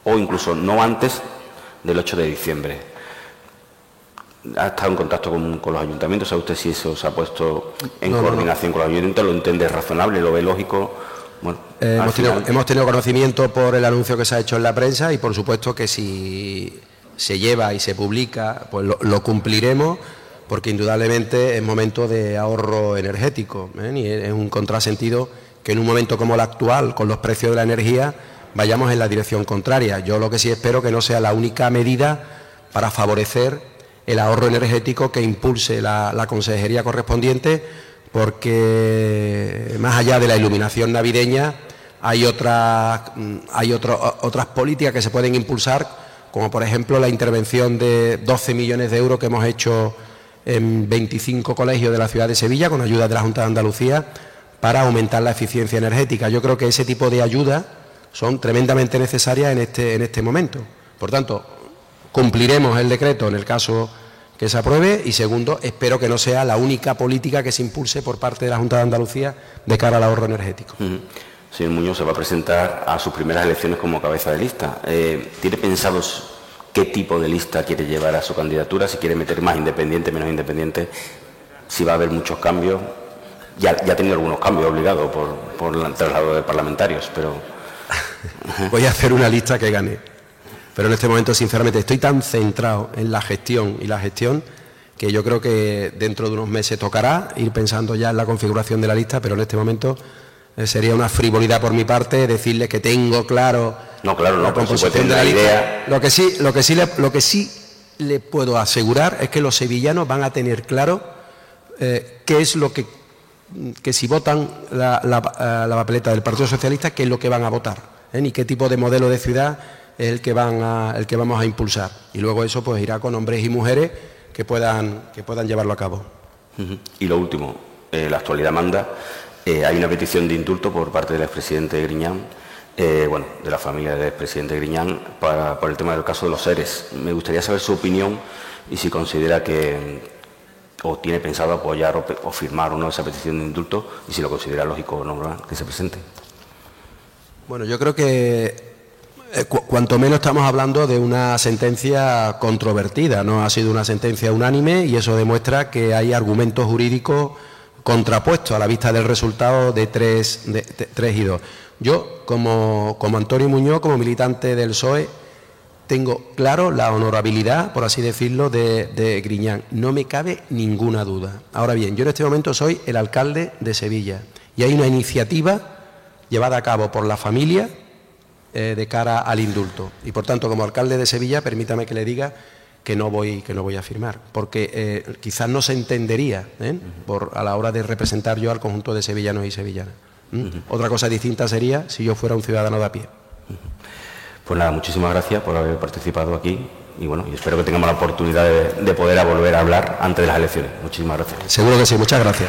o incluso no antes del 8 de diciembre. ¿Ha estado en contacto con, los ayuntamientos? ¿Sabe usted si eso se ha puesto en coordinación con los ayuntamientos? ¿Lo entiende razonable? ¿Lo ve lógico? Eh, hemos, tenido, conocimiento por el anuncio que se ha hecho en la prensa y por supuesto que si se lleva y se publica, pues lo, cumpliremos porque indudablemente es momento de ahorro energético ¿eh? y es un contrasentido que en un momento como el actual, con los precios de la energía, vayamos en la dirección contraria. Yo lo que sí espero que no sea la única medida para favorecer el ahorro energético que impulse la consejería correspondiente porque más allá de la iluminación navideña hay otras, mm, políticas que se pueden impulsar, como por ejemplo la intervención de 12 millones de euros que hemos hecho en 25 colegios de la ciudad de Sevilla con ayuda de la Junta de Andalucía para aumentar la eficiencia energética. Yo creo que ese tipo de ayudas son tremendamente necesarias en este, en este momento. Por tanto, cumpliremos el decreto en el caso que se apruebe y segundo, espero que no sea la única política que se impulse por parte de la Junta de Andalucía de cara al ahorro energético. Señor Muñoz se va a presentar a sus primeras elecciones como cabeza de lista. Eh, ¿Tiene pensados qué tipo de lista quiere llevar a su candidatura? Si quiere meter más independiente, menos independiente, si va a haber muchos cambios. Ya, ya ha tenido algunos cambios obligados por, por el traslado de parlamentarios, pero... Voy a hacer una lista que gane. Pero en este momento, sinceramente, estoy tan centrado en la gestión y la gestión que yo creo que dentro de unos meses tocará ir pensando ya en la configuración de la lista, pero en este momento eh, sería una frivolidad por mi parte decirle que tengo claro no, claro, la composición de la lista. Lo que sí, lo que sí, le, lo que sí le puedo asegurar es que los sevillanos van a tener claro eh, qué es lo que que si votan la, la, papeleta del Partido Socialista, qué es lo que van a votar, ¿eh? ni qué tipo de modelo de ciudad es el que, van a, el que vamos a impulsar. Y luego eso pues irá con hombres y mujeres que puedan, que puedan llevarlo a cabo. Y lo último, eh, la actualidad manda, eh, hay una petición de indulto por parte del expresidente Griñán, eh, bueno, de la familia del expresidente Griñán, para, por el tema del caso de los seres. Me gustaría saber su opinión y si considera que o tiene pensado apoyar o, firmar o no esa petición de indulto y si lo considera lógico o no que se presente. Bueno, yo creo que eh, cuanto menos estamos hablando de una sentencia controvertida, no ha sido una sentencia unánime y eso demuestra que hay argumentos jurídicos contrapuestos a la vista del resultado de tres, de, y dos. Yo, como, como Antonio Muñoz, como militante del PSOE, tengo claro la honorabilidad, por así decirlo, de, de, Griñán. No me cabe ninguna duda. Ahora bien, yo en este momento soy el alcalde de Sevilla y hay una iniciativa llevada a cabo por la familia eh, de cara al indulto. Y por tanto, como alcalde de Sevilla, permítame que le diga que no voy, que no voy a firmar, porque eh, quizás no se entendería ¿eh? por, a la hora de representar yo al conjunto de sevillanos y sevillanas. Otra cosa distinta sería si yo fuera un ciudadano de a pie. Pues nada, muchísimas gracias por haber participado aquí y bueno, y espero que tengamos la oportunidad de, de poder volver a hablar antes de las elecciones. Muchísimas gracias. Seguro que sí, muchas gracias.